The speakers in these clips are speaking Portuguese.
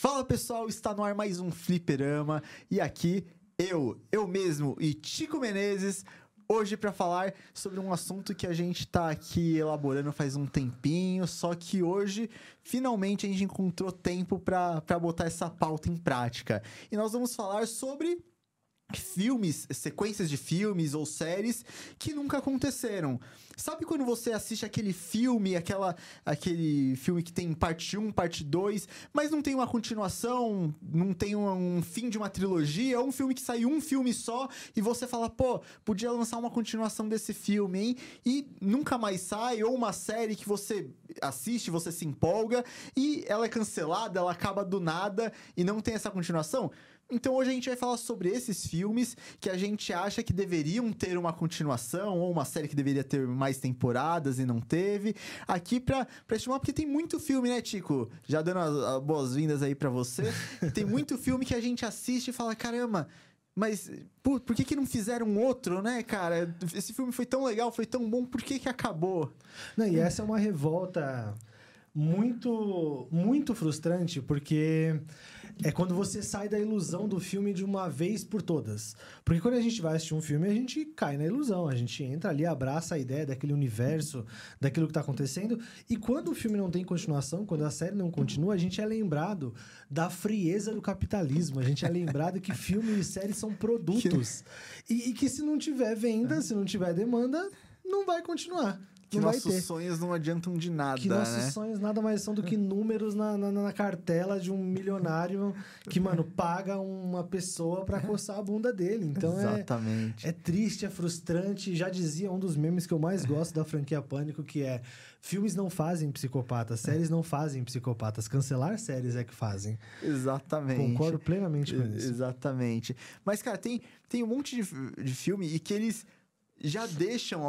Fala pessoal, está no ar mais um Fliperama e aqui eu, eu mesmo e Tico Menezes, hoje para falar sobre um assunto que a gente tá aqui elaborando faz um tempinho, só que hoje finalmente a gente encontrou tempo para botar essa pauta em prática. E nós vamos falar sobre filmes, sequências de filmes ou séries que nunca aconteceram. Sabe quando você assiste aquele filme, aquela, aquele filme que tem parte 1, parte 2, mas não tem uma continuação, não tem um, um fim de uma trilogia, ou um filme que sai um filme só e você fala, pô, podia lançar uma continuação desse filme, hein? E nunca mais sai, ou uma série que você assiste, você se empolga e ela é cancelada, ela acaba do nada e não tem essa continuação? Então hoje a gente vai falar sobre esses filmes que a gente acha que deveriam ter uma continuação ou uma série que deveria ter mais temporadas e não teve. Aqui pra, pra estimar, porque tem muito filme, né, Tico? Já dando as, boas-vindas aí para você. tem muito filme que a gente assiste e fala, caramba, mas por, por que, que não fizeram outro, né, cara? Esse filme foi tão legal, foi tão bom, por que, que acabou? Não, e essa é uma revolta muito, muito frustrante, porque é quando você sai da ilusão do filme de uma vez por todas. Porque quando a gente vai assistir um filme, a gente cai na ilusão. A gente entra ali, abraça a ideia daquele universo, daquilo que está acontecendo. E quando o filme não tem continuação, quando a série não continua, a gente é lembrado da frieza do capitalismo. A gente é lembrado que filme e série são produtos. E, e que se não tiver venda, se não tiver demanda, não vai continuar. Que nossos sonhos não adiantam de nada. Que nossos né? sonhos nada mais são do que números na, na, na, cartela de um milionário que, mano, paga uma pessoa para coçar a bunda dele. Então é Exatamente. É, é triste, é frustrante. Já dizia um dos memes que eu mais gosto da franquia Pânico, que é filmes não fazem psicopatas, séries não fazem psicopatas. Cancelar séries é que fazem. Exatamente. Concordo plenamente com isso. Exatamente. Mas, cara, tem, tem um monte de, de filme e que eles já deixam.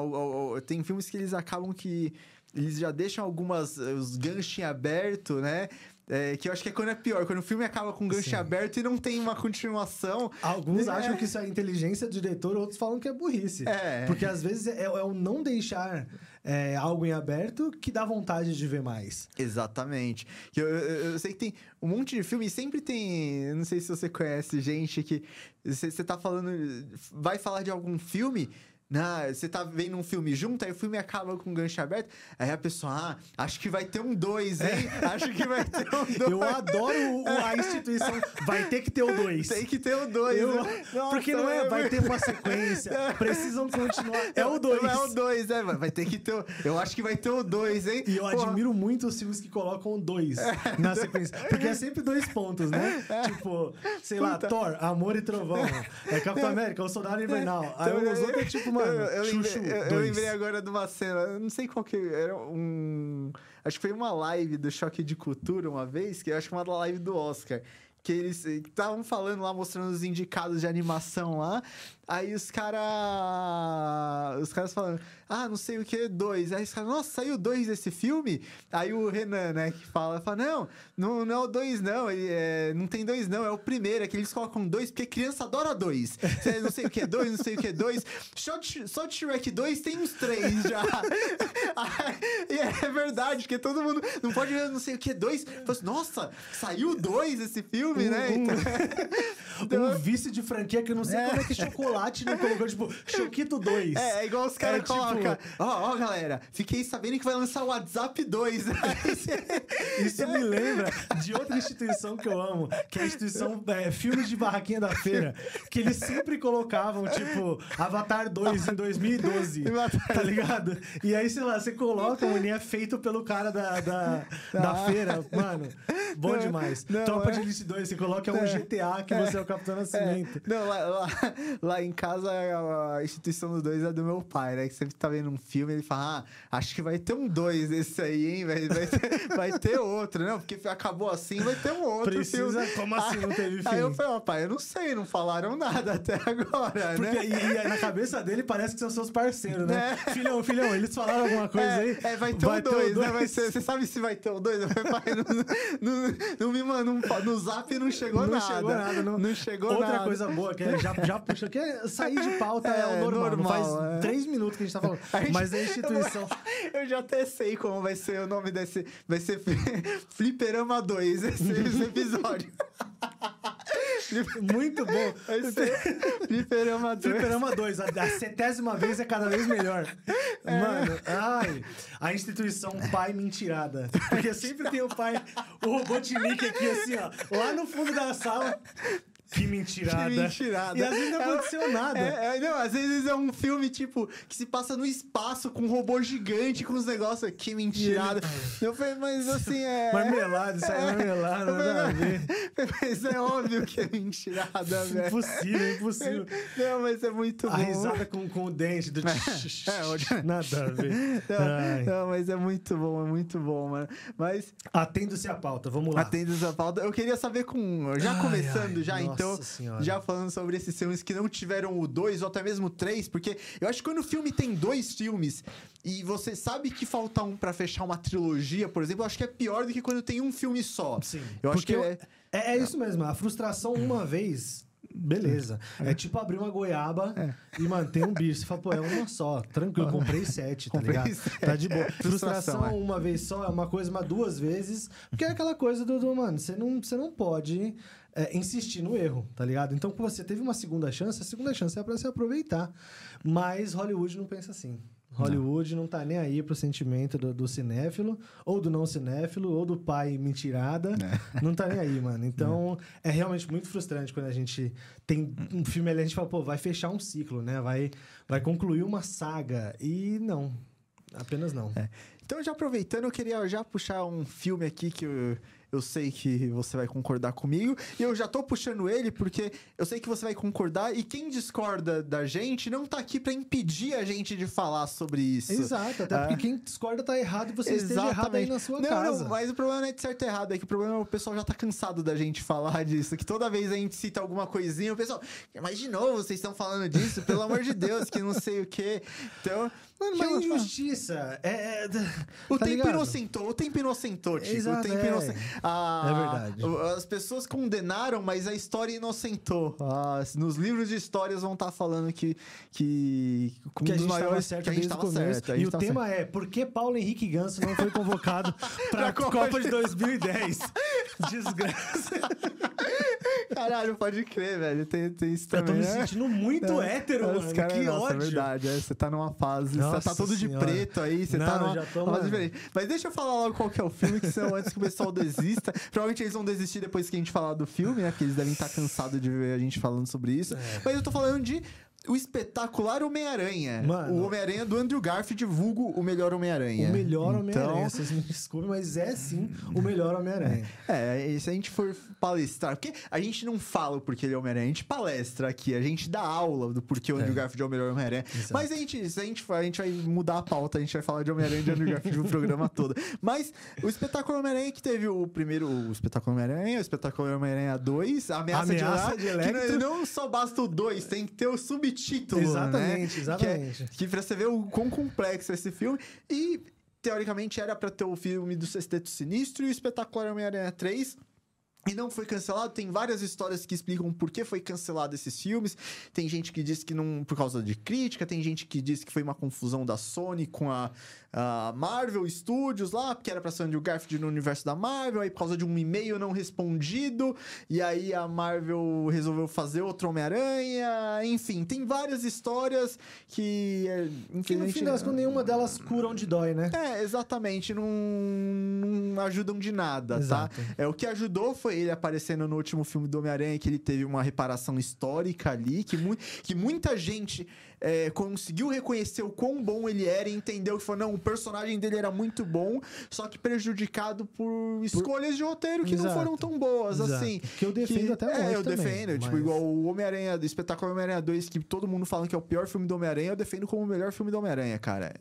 Tem filmes que eles acabam que. Eles já deixam algumas. Os ganchos em aberto, né? É, que eu acho que é quando é pior, quando o filme acaba com um gancho Sim. aberto e não tem uma continuação. Alguns é... acham que isso é inteligência do diretor, outros falam que é burrice. É. Porque às vezes é, é o não deixar é, algo em aberto que dá vontade de ver mais. Exatamente. Eu, eu, eu sei que tem um monte de filme e sempre tem. Não sei se você conhece gente que. Você tá falando. Vai falar de algum filme não, você tá vendo um filme junto, aí o filme acaba com um gancho aberto, aí a pessoa, ah, acho que vai ter um dois, hein? É. Acho que vai ter um dois. Eu adoro a instituição, vai ter que ter o dois. Tem que ter o dois. Eu, né? Nossa, porque não é, vai ter uma sequência, precisam continuar. É o dois. É o dois, é, vai ter que ter o, Eu acho que vai ter o dois, hein? E eu Porra. admiro muito os filmes que colocam dois é. na sequência, porque é sempre dois pontos, né? É. Tipo, sei Puta. lá, Thor, Amor e Trovão, é Capitão América, o Soldado Invernal. Aí os outros é tipo, mano, eu, eu, lembrei, eu, eu, lembrei, agora de uma cena, eu não sei qual que era um. Acho que foi uma live do Choque de Cultura uma vez, que eu acho que uma live do Oscar. Que eles estavam falando lá, mostrando os indicados de animação lá. Aí os caras. Os caras falando, ah, não sei o que, dois. Aí os caras, nossa, saiu dois desse filme? Aí o Renan, né, que fala, fala, não, não, não é o dois, não. Ele, é, não tem dois, não. É o primeiro, é que eles colocam dois, porque criança adora dois. não sei o que é dois, não sei o que é dois. Só de, só de Shrek 2 tem uns três já. e é verdade, porque todo mundo não pode ver não sei o que é dois. Assim, nossa, saiu dois esse filme, um, né? Então, um, um vício de franquia que eu não sei é. como é que chocolate não colocou, tipo, Choquito 2. É, é igual os caras é, colocam. Tipo, ó, ó, galera, fiquei sabendo que vai lançar o WhatsApp 2. Isso me lembra de outra instituição que eu amo, que é a instituição é, Filmes de Barraquinha da Feira, que eles sempre colocavam, tipo, Avatar 2 em 2012. tá ligado? E aí, sei lá, você coloca, ele é feito pelo cara da, da, da ah. feira. Mano, bom não, demais. Não, Tropa é... de Elite 2, você coloca um GTA que é, você é o Capitão Nascimento. É. Não, lá, lá, lá em em casa, a instituição dos dois é do meu pai, né? Que sempre tá vendo um filme, ele fala, ah, acho que vai ter um dois desse aí, hein? Vai, vai, ter, vai ter outro, não? Porque acabou assim, vai ter um outro Precisa, filme. como assim não teve filme? Aí eu falei, ó, pai, eu não sei, não falaram nada até agora, Porque, né? E, e, na cabeça dele parece que são seus parceiros, né? É. Filhão, filhão, eles falaram alguma coisa é, aí? É, vai ter Vai o 2, né? dois. Vai ser, você sabe se vai ter o 2? No, no, no, me mandou um- no zap não chegou não nada. chegou nada. Não, chegou Outra nada. coisa boa, que é, já, já puxa, que é sair de pauta é, É, o normal. normal, faz é. três minutos que a gente tá falando. A gente- Mas a instituição. Eu já até sei como vai ser o nome desse. Vai ser Fliperama 2, esse, esse episódio. Muito bom. Fliperama 2. Fliperama 2, a, a centésima vez é cada vez melhor. É. Mano, ai, a instituição pai mentirada. Porque sempre tem o pai, o Robotnik aqui assim, ó, lá no fundo da sala. Que mentirada. Que mentirada. E às vezes não É, aconteceu nada. É, é, não, às vezes é um filme, tipo, que se passa no espaço com um robô gigante, com os negócios. Que mentirada. Eu falei, mas assim, é. Marmelada, isso aí é marmelada, nada a ver. Mas é óbvio que é mentirada, velho. Impossível, impossível. Não, mas é muito A bom. risada com, com o dente do É, olha. Nada a ver. Não, não, mas é muito bom, é muito bom, mano. Mas, Atendo-se à pauta, vamos lá. atendo essa pauta, eu queria saber com. Já Ai, começando, ai, já, nossa então. Senhora. Já falando sobre esses filmes que não tiveram o 2 ou até mesmo o 3, porque eu acho que quando o filme tem dois filmes e você sabe que falta um pra fechar uma trilogia, por exemplo, eu acho que é pior do que quando tem um filme só. Sim. Eu acho Porque que é. é, é isso mesmo, a frustração uma vez. Beleza. É tipo abrir uma goiaba e manter um bicho. Você fala, pô, é uma só. Tranquilo, comprei sete, tá Comprei ligado? sete. Tá de boa. Frustração, Frustração é. uma vez só é uma coisa, mas duas vezes. Porque é aquela coisa do, do mano, você não, você não pode é, insistir no erro, tá ligado? Então, quando você teve uma segunda chance, a segunda chance é pra se aproveitar. Mas Hollywood não pensa assim. Hollywood não. tá nem aí pro sentimento do, do cinéfilo, ou do não cinéfilo, ou do pai mentirada. Não tá nem aí, mano. Então, é realmente muito frustrante quando a gente tem um filme ali, a gente fala, pô, vai fechar um ciclo, né? Vai, vai concluir uma saga. E não. Apenas não. Então, já aproveitando, eu queria já puxar um filme aqui que eu, eu sei que você vai concordar comigo. E eu já tô puxando ele porque eu sei que você vai concordar. E quem discorda da gente não tá aqui pra impedir a gente de falar sobre isso. Exato, até Ah. porque quem discorda tá errado e você esteja errado aí na sua não, casa. Não, mas o problema não é de certo e errado, é que o problema é que o pessoal já tá cansado da gente falar disso. Que toda vez a gente cita alguma coisinha, o pessoal, mas de novo vocês estão falando disso, pelo amor de Deus, que não sei o quê. Então. Mano, que mas eu- injustiça. É, é- O tá tempo ligado? inocentou, o tempo inocentou, Tico. Exato, o tempo é. Ah, É verdade. o- As pessoas condenaram, mas a história inocentou. Ah, nos livros de histórias vão estar falando que. que um que a gente maiores certo que a gente desde o tava começo. certo. E o tema é por que Paulo Henrique Ganso não foi convocado para a Pra Copa de 2010? Desgraça. Caralho, pode crer, velho. Tem, tem isso Eu tô também. me né? sentindo muito É, hétero, os mano. caras- que nossa, ódio. É verdade, é, você tá numa fase. você Nossa tá todo de senhora. preto aí, você Não, tá numa já tô, fase diferente. Mas deixa eu falar logo qual que é o filme, que senão antes que o pessoal desista. Provavelmente eles vão desistir depois que a gente falar do filme, né? Porque eles devem estar cansados de ver a gente falando sobre isso. É. Mas eu tô falando de. O espetacular Homem-Aranha. O Homem-Aranha do Andrew Garfield, vulgo o melhor Homem-Aranha. O melhor Então, Homem-Aranha. Vocês me desculpem, mas é sim o melhor Homem-Aranha. É, e se a gente for palestrar, porque a gente não fala o porquê ele é o Homem-Aranha, a gente palestra aqui, a gente dá aula do porquê o Andrew É. Garfield é o melhor Homem-Aranha. Mas a gente, se a gente for, a gente vai mudar a pauta, a gente vai falar de Homem-Aranha e de Andrew Garfield no programa todo. Mas o espetáculo Homem-Aranha que teve o primeiro, o espetáculo Homem-Aranha, o espetáculo Homem-Aranha 2, a ameaça, Ameaça de, de Electro, que não, não só basta o 2, tem que ter o subtítulo, Exatamente, né? exatamente. Que, é, que pra você ver o quão complexo é esse filme. E, teoricamente, era pra ter o filme do Sexteto Sinistro e o Espetacular Homem-Aranha 3. E não foi cancelado. Tem várias histórias que explicam por que foi cancelado esses filmes. Tem gente que diz que não por causa de crítica, tem gente que diz que foi uma confusão da Sony com a, a Marvel Studios lá, porque era pra ser Andrew Garfield no universo da Marvel, aí por causa de um e-mail não respondido, e aí a Marvel resolveu fazer outro Homem-Aranha. Enfim, tem várias histórias que, é, Que no fim das contas, nenhuma delas cura onde dói, né? é, exatamente, não, não ajudam de nada, Exato. tá? É, o que ajudou foi ele aparecendo no último filme do Homem-Aranha, que ele teve uma reparação histórica ali, que, mu que muita gente é, conseguiu reconhecer o quão bom ele era e entendeu que foi, não, o personagem dele era muito bom, só que prejudicado por escolhas de roteiro que não Exato. foram tão boas, Exato. assim. Que eu defendo até É, hoje eu também, defendo. Tipo, mas- igual o Homem-Aranha, do espetáculo Homem-Aranha 2, que todo mundo fala que é o pior filme do Homem-Aranha, eu defendo como o melhor filme do Homem-Aranha, cara.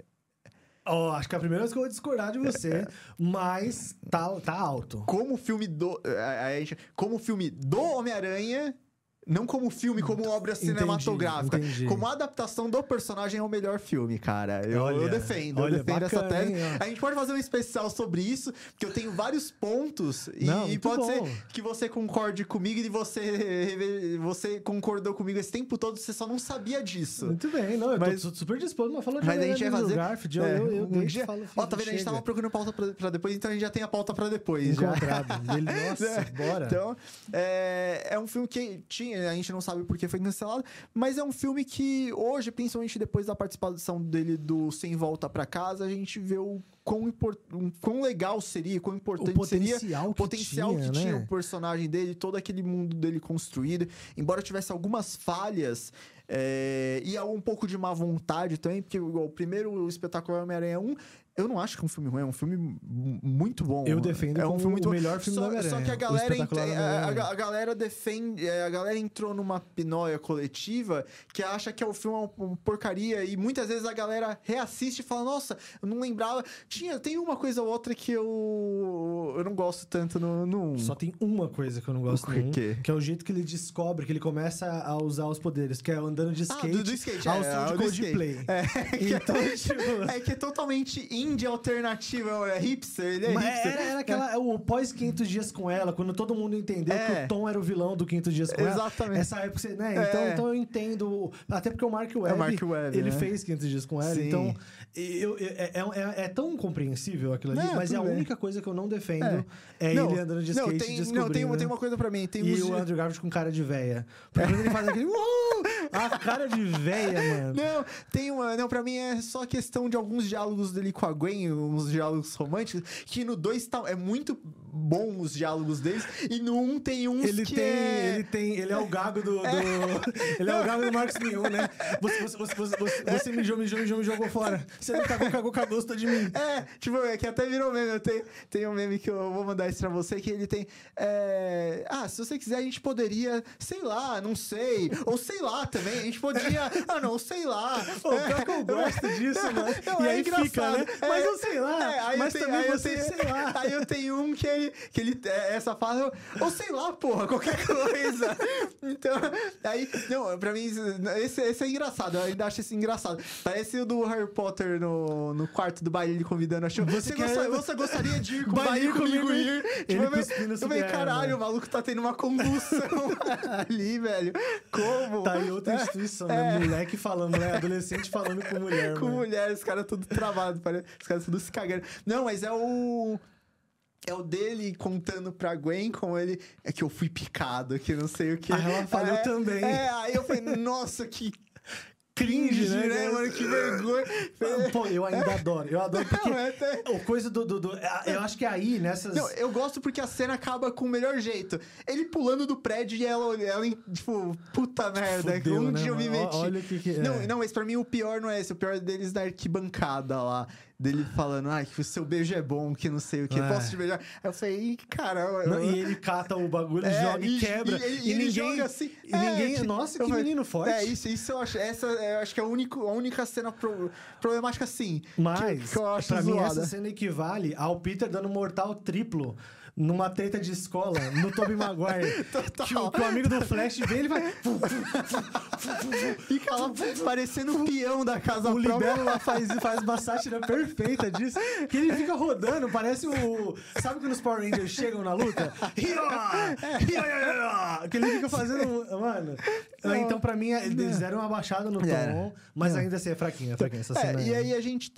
Ó, acho que é a primeira vez que eu vou discordar de você, mas tá, tá alto. como filme do. a gente- Como filme do Homem-Aranha. Não como filme, como obra cinematográfica. entendi. Como adaptação do personagem é o melhor filme, cara. Eu, Olha, eu defendo, olha, eu defendo essa bacana, tese. hein. A gente pode fazer um especial sobre isso, porque eu tenho vários pontos. E, Não, e pode bom. ser que você concorde comigo e você, você concordou comigo esse tempo todo, você só não sabia disso. Muito bem, não, eu Mas- tô super disposto, mas falou de Mas a gente vai fazer. Garfield, é, eu, eu um dia. falo, Ó, tá vendo? A gente tava procurando pauta pra, pra depois, então a gente já tem a pauta pra depois. já. encontrado. Ele, nossa, É. bora. Então, é, é um filme que tinha, a gente não sabe por que foi cancelado, mas é um filme que hoje, principalmente depois da participação dele do Sem Volta pra Casa, a gente vê o quão, import, quão legal seria, quão o importante seria potencial o que potencial tinha, que tinha né? o personagem dele, todo aquele mundo dele construído. Embora tivesse algumas falhas é, e um pouco de má vontade também, porque igual, o primeiro espetáculo Homem-Aranha 1, eu não acho que é um filme ruim, é um filme muito bom. Eu defendo é um filme muito o melhor filme só, Homem-Aranha, Só que a galera, a, a- galera defende, é, a galera entrou numa pinóia coletiva que acha que é o filme uma, uma porcaria e muitas vezes a galera reassiste e fala, nossa, eu não lembrava. Tinha, tem uma coisa ou outra que eu, eu não gosto tanto no, no. Só tem uma coisa que eu não gosto O quê? quê? que é o jeito que ele descobre, que ele começa a usar os poderes, que é andando de Ah, skate, do, do skate, ao é, som de do skate. Coldplay. É, Então, tipo... é que é totalmente indie alternativo, é hipster, ele é Mas hipster. era, era aquela, o pós 500 dias com ela, quando todo mundo entendeu É. que o Tom era o vilão do 500 dias com ela. Exatamente. Essa época, você- né? É. Então, então eu entendo. Até porque o Mark Webb, Mark Webb, ele né? fez 500 dias com ela. Sim. Então, eu, eu- é, é, é tão compreensível aquilo ali, Não, mas é a bem. única coisa que eu não defendo é, Não, ele andando de skate não, tem, descobrindo. não, tem, tem uma coisa pra mim, tem E o Andrew Garfield com cara de véia. Porque ele faz aquele. A cara de véia, mano. Não, tem uma. Não, pra mim é só questão de alguns diálogos dele com a Gwen, uns diálogos românticos, que no 2 tá, é muito bom os diálogos deles, e no 1 um tem uns Ele que tem, é... ele tem. Ele é o gago do. do- ele é o gago do Marcos Mion, né? Você, você, você, você, você, você mijou, mijou, mijou, me jogou fora. Você não cagou, cagou, cagou, gosto de mim. É, tipo, é que até virou meme. Eu tenho, tem um meme que eu vou mandar isso pra você, que ele tem. é, Ah, se você quiser, a gente poderia, sei lá, não sei. Ou sei lá também, a gente podia. Ah, não, sei lá. Pô, pior que eu gosto disso, mano. Não, e é aí fica, engraçado. né? É, Mas eu sei lá. é, aí mas eu tenho- também aí eu você, tenho- sei lá. Aí eu tenho um que ele, que ele é, essa fala, eu- ou sei lá, porra, qualquer coisa. então, aí, não, pra mim, esse, esse é engraçado, eu ainda acho esse engraçado. Parece o do Harry Potter no, no quarto do baile, ele convidando a show. Você, quer- gosta- você gostaria de ir com o Baile comigo comigo, ir? ele eu cuspindo falei, sobre ela. caralho, o maluco tá tendo uma convulsão ali, velho. Como? Tá aí outra instituição, né? Moleque falando, né? Adolescente falando com mulher. com mano. mulher, os caras tudo travado, parece- os caras tudo se cagando. Não, mas é o. É o dele contando pra Gwen como ele. É que eu fui picado, que não sei o que. Ah, ela falou é, também. É, aí eu falei, nossa, que Cringe, né, né, mano? Que vergonha. Pô, eu ainda adoro. Eu adoro porque. Não, é até- O coisa do, do, do- Eu acho que aí, nessas. Não, eu gosto porque a cena acaba com o melhor jeito. Ele pulando do prédio e ela, ela tipo, puta merda, Fudeu, onde né, eu me mano? meti? Olha o que que é. Não, não, mas pra mim o pior não é esse. O pior deles da arquibancada lá. Dele falando, ai, que o seu beijo é bom, que não sei o que. É. Posso te beijar? Eu falei, "Ih, cara. eu- Não, e ele cata o bagulho, É, joga e, quebra. e E, e ninguém. joga assim. E É, ninguém. Nossa, que falei, menino forte. É, isso, isso eu acho. Essa eu acho que é a única, a única cena pro- problemática, sim. Mas, que, que eu acho pra mim, zoada. essa cena equivale ao Peter dando mortal triplo numa treta de escola, no Tobey Maguire. Total. que, o, que o amigo do Flash vem, ele vai... Fica lá parecendo o peão da casa O. Libelo lá faz, faz uma sátira perfeita disso. Que ele fica rodando, parece o... Sabe quando os Power Rangers chegam na luta? Hiya! Que ele fica fazendo... Mano... Então, pra mim, eles deram uma baixada no tom, É. mas ainda assim é fraquinha, é fraquinha. Essa cena É, e aí a gente.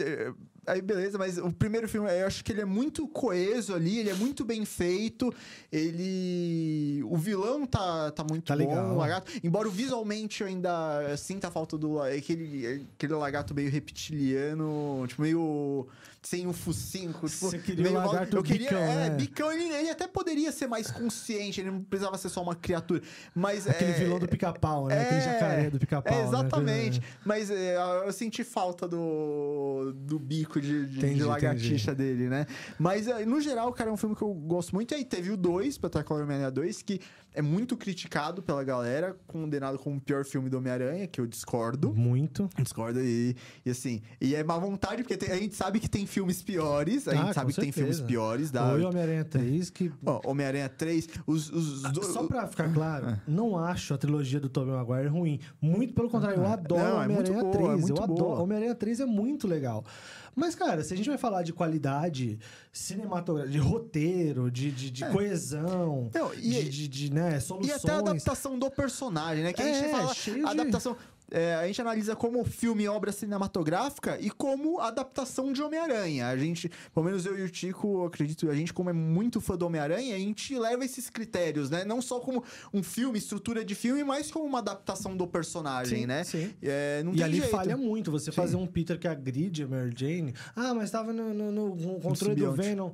Aí beleza, mas o primeiro filme, eu acho que ele é muito coeso ali, ele é muito bem feito. Ele. O vilão tá, tá muito Tá bom, legal. o lagarto. Embora visualmente eu ainda sinta a falta do. Aquele, aquele lagarto meio reptiliano, tipo, meio. Sem o focinho. Tipo, Você queria meio o mal- lagarto eu queria, bicão, É, né? bicão, ele, ele até poderia ser mais consciente, ele não precisava ser só uma criatura. Mas. Aquele é, vilão do pica-pau né? Aquele jacaré do pica-pau. É, né? exatamente. Mas é, eu senti falta do, do bico de, de, Entendi, de lagartixa dele, né? Mas, é, no geral, cara, é um filme que eu gosto muito. E aí teve o 2, Espetacular Homem-Aranha 2, que é muito criticado pela galera, condenado como o pior filme do Homem-Aranha, que eu discordo. Muito. Discordo e, e assim, e é má vontade, porque tem- a gente sabe que tem filmes piores, a Ah, gente sabe com que tem filmes certeza. piores da Oi, Homem-Aranha 3, que Ó, Homem-Aranha 3, os, os Ah, do- Só pra ficar claro, É. não acho a trilogia do Tobey Maguire ruim. Muito pelo contrário, eu adoro é Homem-Aranha boa, é 3. muito eu boa. adoro. Homem-Aranha 3 é muito legal. Mas, cara, se a gente vai falar de qualidade cinematográfica, de roteiro, de, de, de coesão, Não, e- de, de, de, né, E soluções. até a adaptação do personagem, né? Que a gente É, fala. adaptação. É, a gente analisa como filme e obra cinematográfica e como adaptação de Homem-Aranha. A gente, pelo menos eu e o Tico, acredito, a gente, como é muito fã do Homem-Aranha, a gente leva esses critérios, né? Não só como um filme, estrutura de filme, mas como uma adaptação do personagem, Sim, né? sim. É, não E tem ali jeito. falha muito. Você Sim. fazer um Peter que agride a Mary Jane. Ah, mas tava no, no- no- controle do. Venom.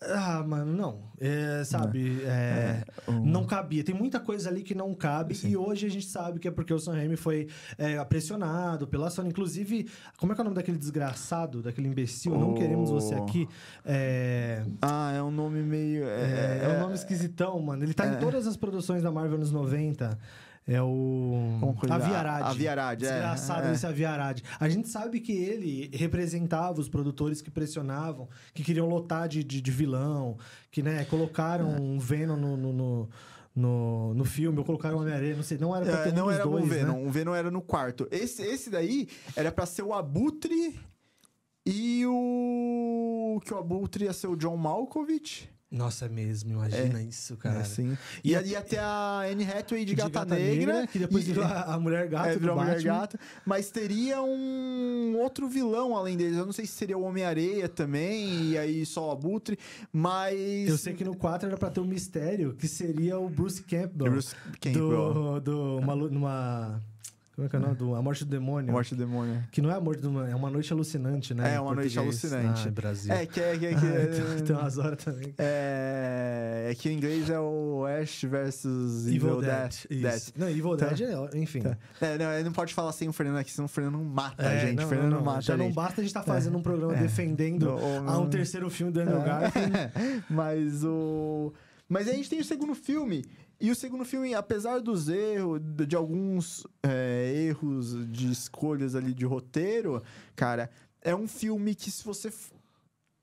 Ah, mano, não. É, sabe, é, um- não cabia. Tem muita coisa ali que não cabe. E hoje a gente sabe que é porque o Sam Raimi foi é, pressionado pela Sony. Inclusive, como é que é o nome daquele desgraçado, daquele imbecil? Não Oh. queremos você aqui. É, Ah, é um nome meio. é, é um nome esquisitão, mano. Ele tá é. em todas as produções da Marvel nos 90. É o. Coisa- Aviarad. Aviarad, é. Desgraçado É. esse Aviarad. A gente sabe que ele representava os produtores que pressionavam, que queriam lotar de, de, de vilão, que né, colocaram É. um Venom no, no, no, no, no filme, ou colocaram Homem-Aranha, não sei. Não era pra É, ter um não era dois, o Venom, né? o Venom era no quarto. Esse, esse daí era pra ser o Abutre e o. Que o Abutre ia ser o John Malkovich. Nossa, é mesmo, imagina isso, cara. É, sim. E ia, ia ter a Anne Hathaway de, De Gata, Negra. que depois e- virou a, a mulher gata é, virou a Mulher. Gata. Mas teria um outro vilão além deles. Eu não sei se seria o Homem-Areia também, e aí só o Abutre, mas. Eu sei que no 4 era pra ter um mistério, que seria o Bruce Campbell. Bruce Campbell. do, do uma, numa como é que é o nome? Do, a Morte do Demônio. Morte do Demônio. Que não é a morte do demônio, é uma noite alucinante, né? É, uma noite alucinante. Ah, Brasil. É, que é. Que, é- que Ah, tem, tem umas horas também. É, é que em inglês é o Ash versus Evil, Death. Isso. Death. Não, Evil Tá. Dead é, enfim. É, não, ele não pode falar sem o Fernando aqui, senão o Fernando mata a É, gente. não, o Fernando não, não. mata Já a não basta a gente estar fazendo um programa defendendo Não, a um terceiro filme do Andrew Garfield. Mas o. Mas aí a gente tem o segundo filme. E o segundo filme, apesar dos erros, de alguns é, erros de escolhas ali de roteiro, cara, é um filme que se você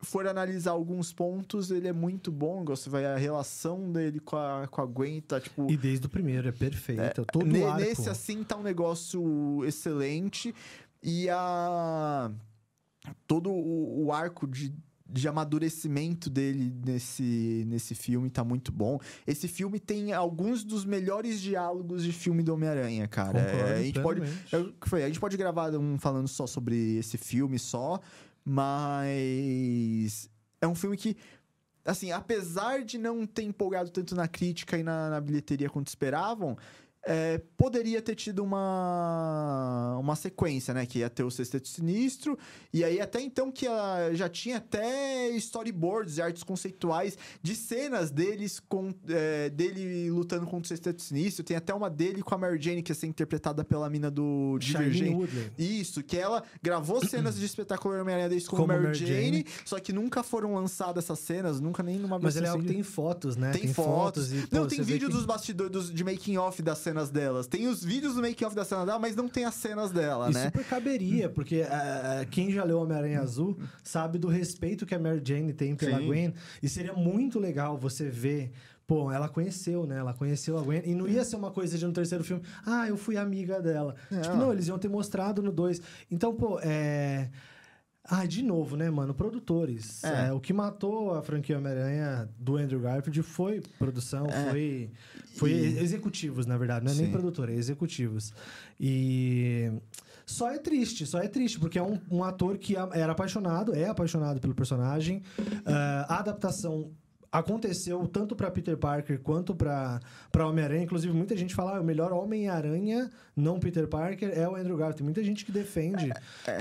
for analisar alguns pontos, ele é muito bom. Você vai a relação dele com a, com a Gwen, tá tipo. E desde o primeiro, é perfeito. Todo Ne- arco. Nesse assim tá um negócio excelente e a todo o, o arco de, de amadurecimento dele nesse, nesse filme tá muito bom. Esse filme tem alguns dos melhores diálogos de filme do Homem-Aranha, cara. Concordo É, a gente pode é a gente pode gravar um falando só sobre esse filme só, mas é um filme que assim, apesar de não ter empolgado tanto na crítica e na, na bilheteria quanto esperavam, é, poderia ter tido uma, uma sequência, né? Que ia ter o Sexteto Sinistro, e aí até então que a- já tinha até storyboards e artes conceituais de cenas deles com, é, dele lutando contra o Sexteto Sinistro. Tem até uma dele com a Mary Jane, que ia ser interpretada pela mina do Divergente. Isso, que ela gravou cenas de espetacular Homem-Aranha desde como, Como Mary, Mary Jane, Jane. só que nunca foram lançadas essas cenas, nunca nem numa Mas é, estendida. tem fotos, né? Tem, fotos. e, pô, não, tem vídeo que- dos bastidores dos- de making off das cenas delas. Tem os vídeos do making off das cenas dela, mas não tem as cenas dela, E né? super caberia, porque ah, quem já leu Homem-Aranha Azul sabe do respeito que a Mary Jane tem pela Sim. Gwen. E seria muito legal você ver. Pô, ela conheceu, né? Ela conheceu a Gwen. E não ia ser uma coisa de no terceiro filme. Ah, eu fui amiga dela. Não. Tipo, não, eles iam ter mostrado no 2. Então, pô, é. Ah, de novo, né, mano? Produtores. É. É, o que matou a franquia Homem-Aranha do Andrew Garfield foi produção, É. foi, foi E- executivos, na verdade. Não é nem Sim. produtor, é executivos. E só é triste, só é triste, porque é um, um ator que era apaixonado, é apaixonado pelo personagem. Ah, a adaptação aconteceu tanto para Peter Parker quanto para Homem-Aranha. Inclusive, muita gente fala ah, o melhor Homem-Aranha, não Peter Parker, é o Andrew Garfield. Tem muita gente que defende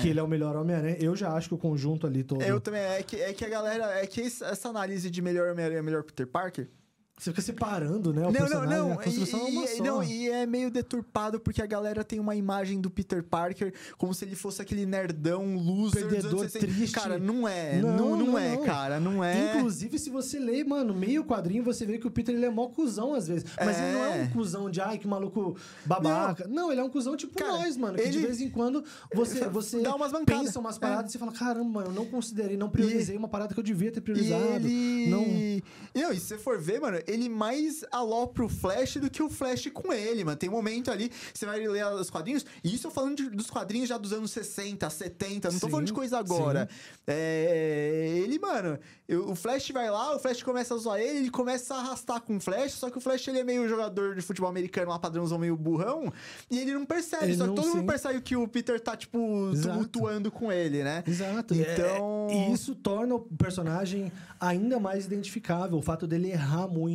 que ele é o melhor Homem-Aranha. Eu já acho que o conjunto ali todo... Eu também. É que, é que a galera. É que essa análise de melhor Homem-Aranha, melhor Peter Parker. Você fica separando, né? O não, não, não. A construção e, é uma e- só. não, e é meio deturpado porque a galera tem uma imagem do Peter Parker como se ele fosse aquele nerdão loser Perdedor, anos 60. triste. Cara, não é. Não, Não, não, não, é, não. cara. Não é. Inclusive, se você lê, mano, meio quadrinho, você vê que o Peter ele é mó cuzão às vezes. Mas ele não é É. um cuzão de, ai, que maluco babaca. Não, ele é um cuzão tipo Cara, nós, mano. Que de ele- vez em quando você, você dá umas bancadas. pensa umas É. paradas e você fala, caramba, mano, eu não considerei, não priorizei uma parada que eu devia ter E priorizado. ele. Não. E Não, e se você for ver, mano, ele mais alopra o Flash do que o Flash com ele, mano. Tem um momento ali, você vai ler os quadrinhos, e isso eu falando de- dos quadrinhos já dos anos 60, 70, não tô Sim, falando de coisa agora. É, ele, mano, eu- o Flash vai lá, o Flash começa a zoar ele, ele começa a arrastar com o Flash, só que o Flash ele é meio jogador de futebol americano, lá padrãozão meio burrão, e ele não percebe, Ele só que não- todo mundo sim. percebe que o Peter tá, tipo, tumultuando com ele, né? Exato. Então- É, e isso torna o personagem ainda mais identificável. O fato dele errar muito.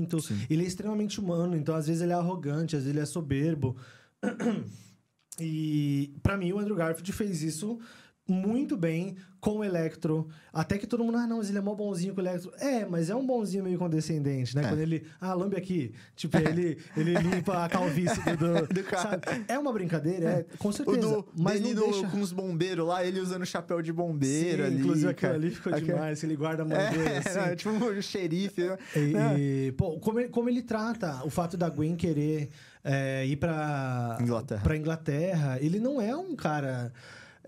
Ele é extremamente humano, então às vezes ele é arrogante, às vezes ele é soberbo. E pra mim o Andrew Garfield fez isso muito bem com o Electro. Até que todo mundo, ah, não, mas ele é mó bonzinho com o Electro. É, mas é um bonzinho meio condescendente, né? É. Quando ele, ah, lambe aqui. Tipo, ele, ele limpa a calvície do, do, Do cara. sabe? É uma brincadeira, é, com O certeza. do mas não deixa... com os bombeiros lá, ele usando chapéu de bombeiro Sim, ali. Inclusive aquilo ali ficou Aquele- demais, ele guarda a mãe É, dele, assim. não, é tipo um xerife. né? E, e, pô, como ele, como ele trata o fato da Gwen querer é, ir pra Inglaterra. pra Inglaterra, ele não é um cara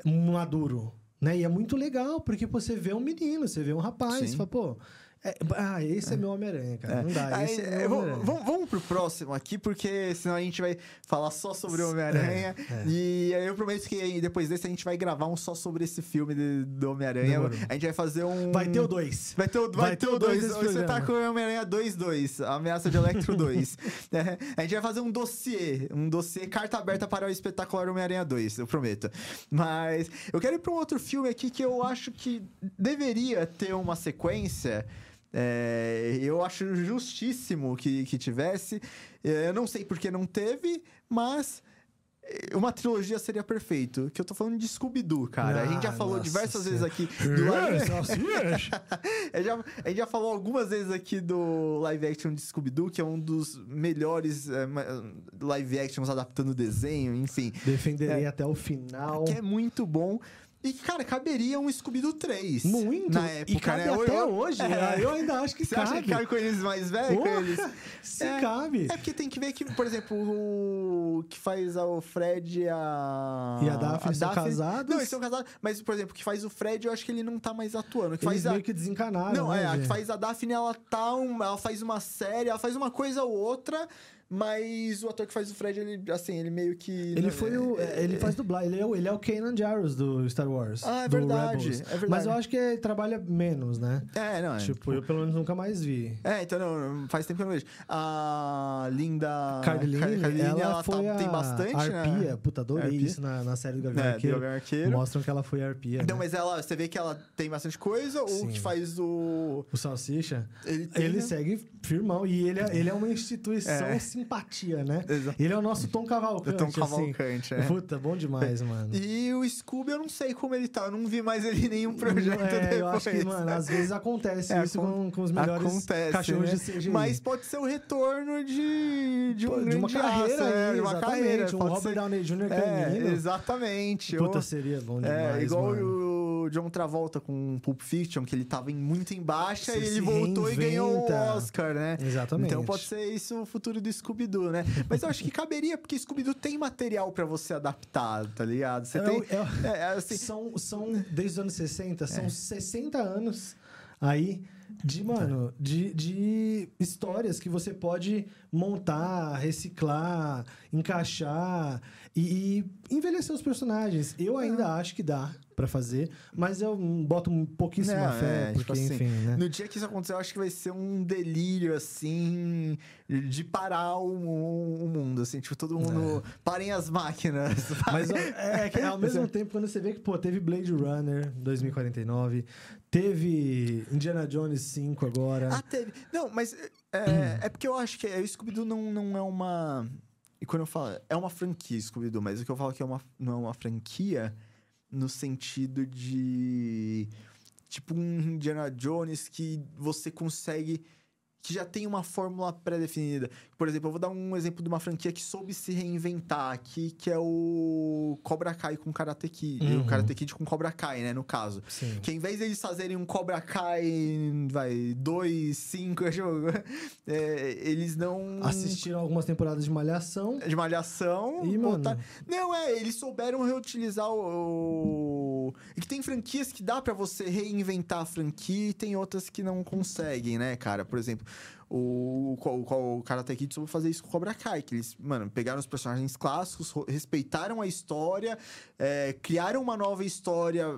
maduro, né? E é muito legal, porque pô, você vê um menino, você vê um rapaz, Sim. você fala, pô, é- ah, esse é, meu Homem-Aranha, cara. Não dá, Aí, é é, vamos, vamos, pro próximo aqui, porque senão a gente vai falar só sobre o Homem-Aranha. É, é. E aí eu prometo que depois desse a gente vai gravar um só sobre esse filme de- do Homem-Aranha. A gente vai fazer um. Vai ter o dois. Vai ter o, vai ter o dois 2. Você tá com o Homem-Aranha 2-2, a Ameaça de Electro 2. É, a gente vai fazer um dossiê, um dossiê carta aberta para o espetacular Homem-Aranha 2, eu prometo. Mas eu quero ir para um outro filme aqui que eu acho que deveria ter uma sequência. É, eu acho justíssimo que, que tivesse. É, Eu não sei por que não teve, mas é, uma trilogia seria perfeito. Que eu tô falando de Scooby-Doo, cara. a gente já Ah, falou diversas vezes Senhora. aqui do live... É, salsicha. Eu já- a gente já falou algumas vezes aqui do live action de Scooby-Doo, que é um dos melhores é, live actions adaptando desenho, enfim. Defenderei até o final. Que é muito bom. E, cara, caberia um Scooby-Doo 3. Muito. Na época, e cabe né? até Eu- hoje. É. Eu ainda acho que Você cabe. acha que cabe com eles mais velhos? eles? Se É. cabe. É porque tem que ver que, por exemplo, o que faz o Fred e a. E a Daphne são casados? Não, eles são casados. Mas, por exemplo, o que faz o Fred, eu acho que ele não tá mais atuando. O que Eles faz a... meio que desencanaram, Não, né, é, a que faz a Daphne, ela tá. Um, ela faz uma série, ela faz uma coisa ou outra, mas o ator que faz o Fred, ele, assim, ele meio que. Ele foi o. é, Ele faz dublagem. Ele é o, ele é o Kanan Jarrus do Star Wars. Ah, é verdade, Rebels. é verdade. Mas eu acho que ele trabalha menos, né? É, não, é. Tipo, eu pelo menos nunca mais vi. É, então não, faz tempo que eu não vejo. A Linda. Cardeline, Car- Cardeline, ela, tá- foi a tem bastante, arpia. né? Puta, adorei Arpia. isso na, na série do Gavião É, Arqueiro. Arqueiro. Mostram que ela foi arpia. Então, né? mas ela, você vê que ela tem bastante coisa, ou que faz o. O Salsicha, Ele, tem, ele né? segue firmão. E ele é, ele é uma instituição É. simpatia, né? Exato. Ele é o nosso Tom Cavalcante, Tom assim. Cavalcante, é. Puta, bom demais, mano. E o Scooby, eu não sei como ele tá. Eu não vi mais ele em nenhum projeto é, depois. eu acho que, mano, às vezes acontece É, isso acon- com, com os melhores Acontece, cachorros né? de CGI. Mas pode ser o retorno de, de, um de uma carreira, aço, aí, de uma carreira. Um pode Robert ser... Downey Jr. É, exatamente. Puta, Ou- seria bom demais, É, igual mano. o John Travolta com Pulp Fiction, que ele tava em- muito em baixa e ele voltou e ganhou o reinventa. Oscar, né? Exatamente. Então pode ser isso o futuro do Scooby-Doo, né? Mas eu acho que caberia, porque Scooby-Doo tem material pra você adaptar, tá ligado? Você É, tem. é- É, é, assim, são, são, desde os anos 60, É. são 60 anos aí de, mano, de, de histórias que você pode montar, reciclar, encaixar e, e envelhecer os personagens. Eu ainda acho que dá pra fazer, mas eu boto um pouquíssima Não, fé, é, porque, tipo assim, enfim, né? No dia que isso acontecer, eu acho que vai ser um delírio, assim, de parar o, o mundo, assim, tipo, todo mundo. Parem as máquinas. Mas ó, é que ao mesmo tempo, quando você vê que, pô, teve Blade Runner 2049, teve Indiana Jones 5 agora. Ah, teve. Não, mas é, é porque eu acho que o Scooby-Doo não, não é uma. E quando eu falo. É uma franquia, Scooby-Doo, mas o que eu falo que é uma, não é uma franquia no sentido de. Tipo um Indiana Jones que você consegue que já tem uma fórmula pré-definida. Por exemplo, eu vou dar um exemplo de uma franquia que soube se reinventar aqui, que é o Cobra Kai com Karate Kid. Uhum. O Karate Kid com Cobra Kai, né, no caso. Sim. Que em vez deles fazerem um Cobra Kai, vai, 2, 5, é, eles não... Assistiram algumas temporadas de Malhação. De malhação. E, mano- botar- Não, é, eles souberam reutilizar o. o- E que tem franquias que dá pra você reinventar a franquia e tem outras que não conseguem, né, cara? Por exemplo, o, o, o Karate Kid soube fazer isso com o Cobra Kai, que eles, mano, pegaram os personagens clássicos, respeitaram a história, é, criaram uma nova história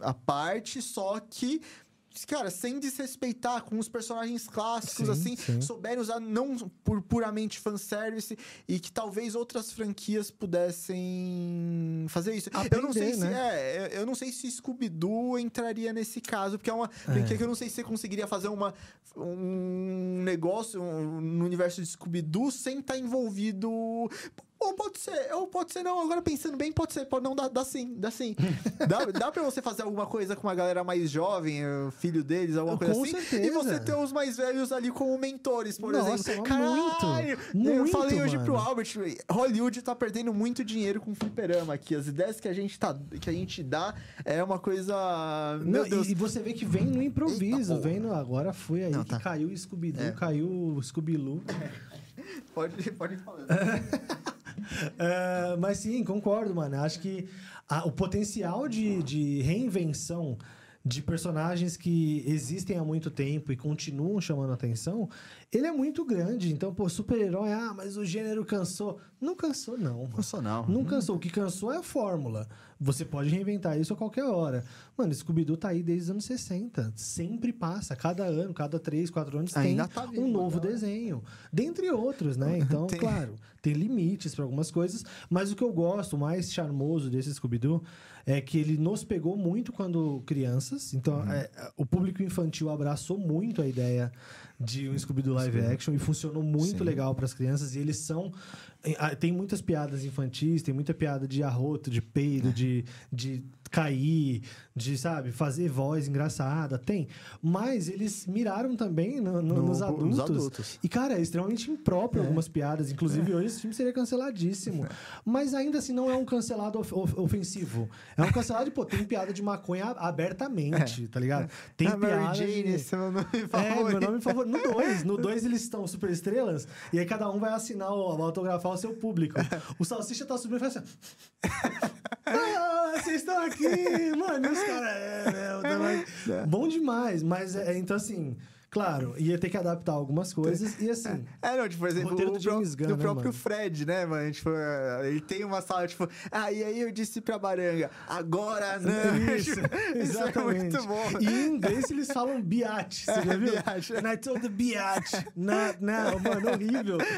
à parte, só que. Cara, sem desrespeitar com os personagens clássicos, Sim, assim, sim. souberem usar não por puramente fanservice e que talvez outras franquias pudessem fazer isso. eu não sei Aprender, se né? é, eu- não sei se Scooby-Doo entraria nesse caso, porque é uma franquia que eu não sei se você conseguiria fazer uma, um negócio um- no universo de Scooby-Doo sem estar envolvido. Ou pode ser, ou pode ser não. Agora pensando bem, pode ser, pode não, dá, dá sim, dá sim. dá, dá pra você fazer alguma coisa com uma galera mais jovem, filho deles, alguma coisa Com assim. certeza. E você ter os mais velhos ali como mentores, por Nossa, exemplo. muito, Caralho! eu muito, falei hoje mano. pro Albert, Hollywood tá perdendo muito dinheiro com fliperama aqui. As ideias que a gente, tá, que a gente dá é uma coisa. Meu Não, Deus. e, você vê que vem no improviso, Eita, vem no. Agora foi aí Não, que tá. caiu o Scooby-Doo, É. caiu o Scooby-Loo. Pode, pode ir falando. É, mas sim, concordo, mano. Acho que a- o potencial de, de reinvenção de personagens que existem há muito tempo e continuam chamando atenção, ele é muito grande. Então, pô, super-herói, ah, mas o gênero cansou. Não cansou, não. Não sou, não. Não cansou. O que cansou é a fórmula. Você pode reinventar isso a qualquer hora. Mano, Scooby-Doo tá aí desde os anos 60. Sempre passa. Cada ano, cada três, quatro anos Ainda tem tá vivo, um novo né? desenho. Dentre outros, né? Então, Tem. claro, tem limites para algumas coisas. Mas o que eu gosto, o mais charmoso desse Scooby-Doo, é que ele nos pegou muito quando crianças. Então, Uhum. é, o público infantil abraçou muito a ideia de um Scooby-Doo live action e funcionou muito Sim. legal para as crianças. E eles são. Ah, Tem muitas piadas infantis, tem muita piada de arroto, de É. peido, de, de cair, de, sabe, fazer voz engraçada. Tem. Mas eles miraram também no- no- No- nos, nos adultos. adultos. E, cara, é extremamente impróprio algumas piadas. Inclusive, hoje esse filme seria canceladíssimo. Mas ainda assim, não é um cancelado of- of- ofensivo. É um cancelado de, pô, tem piada de maconha abertamente, tá ligado? Tem a Mary piada. Jane, de... esse é meu nome É, favorito. meu nome favorito. No 2. No 2 eles estão super estrelas. E aí cada um vai assinar, o, autografar o seu público. O Salsicha tá subindo e faz assim. Ah, vocês estão aqui, mano. Os caras. É, né, eu tava- Bom demais. Mas é, então assim. Claro, ia ter que adaptar algumas coisas. E assim. É, não, tipo, por exemplo, roteiro o do James Gunn, do né, próprio mano? Fred, né, mano? Tipo, eh, ele tem uma sala, tipo, ah, e aí eu disse pra Baranga, agora não. Isso, Tipo, Isso é exatamente. muito bom. E em inglês eles falam biatch, você já viu? biatch. And I told the biatch, not now. Mano, horrível.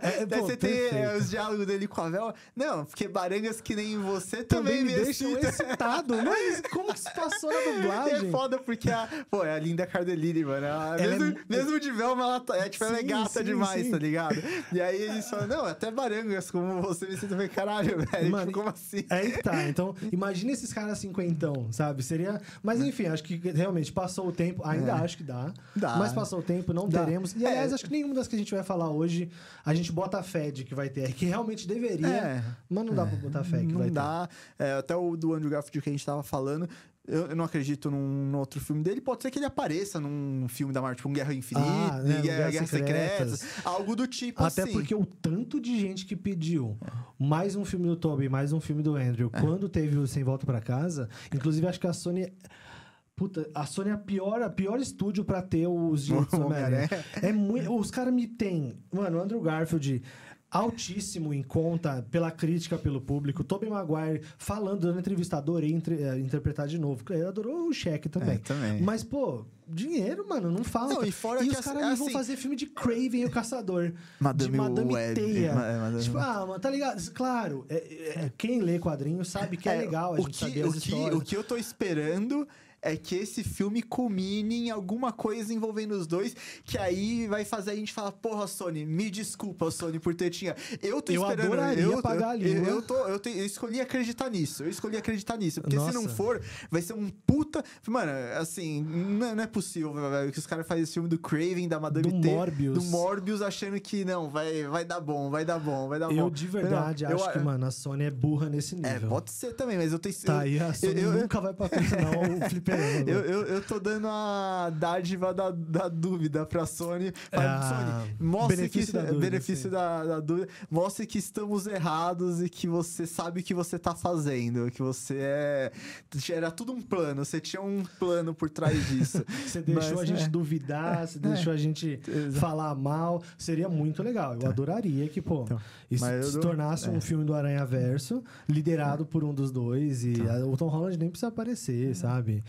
É, Daí pô, você tem os diálogos dele com a Vel. Não, porque barangas que nem você Também também, me deixam excita. excitado. Mas como que isso passou na E dublagem? é foda porque a, pô, é a Linda Cardellini, mano. Ela, É mesmo, mu- mesmo de Velma, ela, tá- é, tipo, ela é Sim, gata sim, demais, sim. tá ligado? E aí eles falam, não, até barangas como você me sinto caralho, velho. Mano, tipo, como assim? É que tá. Então, imagina esses caras cinquentão, sabe? Seria. Mas enfim, acho que realmente passou o tempo. Ainda acho que dá. É. Dá. Mas passou o tempo, não Dá. teremos. E aliás, É. acho que nenhuma das que a gente vai falar hoje, a gente bota fé de que vai ter. Que realmente deveria. É. Mas não dá pra botar fé que não vai dá. É, até o do Andrew Garfield que a gente tava falando. Eu, eu não acredito num, num outro filme dele. Pode ser que ele apareça num filme da Marvel, tipo um Guerra Infinita, Ah, né, Guerra, Guerras Secretas. Secretas, algo do tipo. Até assim. porque o tanto de gente que pediu mais um filme do Toby, mais um filme do Andrew, quando teve o Sem Volta pra Casa, inclusive acho que a Sony. Puta, a Sony é a pior, a pior estúdio pra ter os direitos do Homem-Aranha. É muito. Os caras me têm. Mano, o Andrew Garfield. Altíssimo em conta pela crítica, pelo público. Tobey Maguire falando, dando entrevista, adorei entre- eh, interpretar de novo. Ele adorou o cheque também. É, também. Mas, pô, dinheiro, mano, não falta. Não, e fora e que os assim- caras vão assim- fazer filme de Craven e o Caçador. Madame de Madame Web. Teia. Ma- é, Madame- Tipo, ah, mano, tá ligado? Claro, é- é- quem lê quadrinhos sabe que é, legal a o gente que, saber o as que, histórias. o que eu tô esperando é que esse filme culmine em alguma coisa envolvendo os dois, que aí vai fazer a gente falar, porra, Sony, me desculpa, Sony, por ter tinha. Eu tô Eu esperando. adoraria eu, pagar a eu, língua. eu, tô, eu, te- eu escolhi acreditar nisso. Eu escolhi acreditar nisso. Porque se não Nossa. for, vai ser um puta. Mano, assim, não é, não é possível, velho, que os caras fazem esse filme do Craven, da Madame Do T, Morbius. do Morbius, achando que não, vai, vai dar bom, vai dar bom, vai dar bom. Eu de verdade Não, acho que, mano, a Sony é burra nesse É, nível. pode ser também, mas eu tenho. Tá eu, aí, a Sony nunca vai patrocinar o eu, eu, eu tô dando a dádiva da, da dúvida pra Sony. Ah, Sony, mostre benefício que, da dúvida, benefício da, da dúvida. Mostre que estamos errados e que você sabe o que você tá fazendo. Que você é. Era tudo um plano, você tinha um plano por trás disso. Você deixou Mas, a gente é. duvidar, você deixou a gente Exato. falar mal. Seria muito legal. Eu adoraria que, pô, Então, isso se dou- tornasse um é. filme do Aranha Verso, liderado por um dos dois. E a- o Tom Holland nem precisa aparecer, sabe?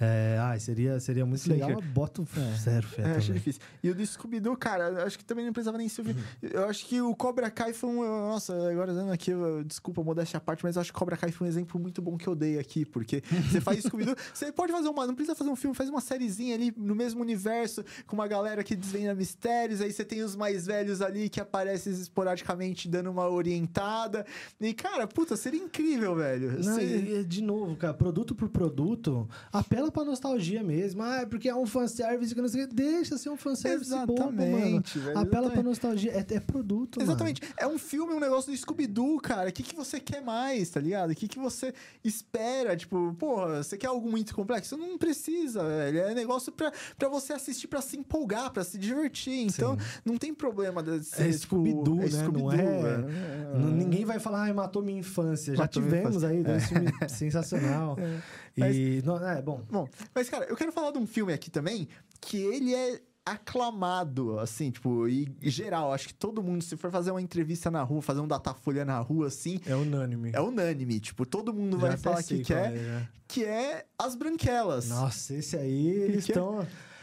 É, ai, seria, seria muito Sim, legal. mas Boto É. zero fé É, acho também. difícil. E o do Scooby-Doo, cara, acho que também não precisava nem o filme. Eu acho que o Cobra Kai foi um. Nossa, agora dando aqui, eu- desculpa, modéstia à parte, mas eu acho que Cobra Kai foi um exemplo muito bom que eu dei aqui, porque você faz Scooby-Doo, você pode fazer uma. Não precisa fazer um filme, faz uma sériezinha ali no mesmo universo, com uma galera que desvenda mistérios, aí você tem os mais velhos ali que aparecem esporadicamente dando uma orientada. E, cara, puta, seria incrível, velho. Não, Você- e- e, de novo, cara, produto por produto, apela pra nostalgia mesmo. Ah, é porque é um fanservice que não sei o que. Deixa ser um fanservice bobo, mano. Exatamente, velho, Apela pra nostalgia. É, é produto, mano. Exatamente. É um filme, um negócio do Scooby-Doo, cara. O que, que você quer mais, tá ligado? O que, que você espera? Tipo, porra, você quer algo muito complexo? Não precisa, velho. É negócio pra, pra você assistir, pra se empolgar, pra se divertir. Então, não tem problema de ser, É tipo, Scooby-Doo, né? Scooby-Doo, Não é- velho. N- Ninguém vai falar, ai, matou minha infância. Já Matou tivemos infância. aí dois filmes sensacional. Mas- E, não, é, bom, Bom, mas, cara, eu quero falar de um filme aqui também que ele é aclamado, assim, tipo, e geral. Acho que todo mundo, se for fazer uma entrevista na rua, fazer um datafolha na rua, assim, é unânime. é unânime. Tipo, todo mundo Já vai falar que quer. é, que é As Branquelas. Nossa, esse aí, eles que é?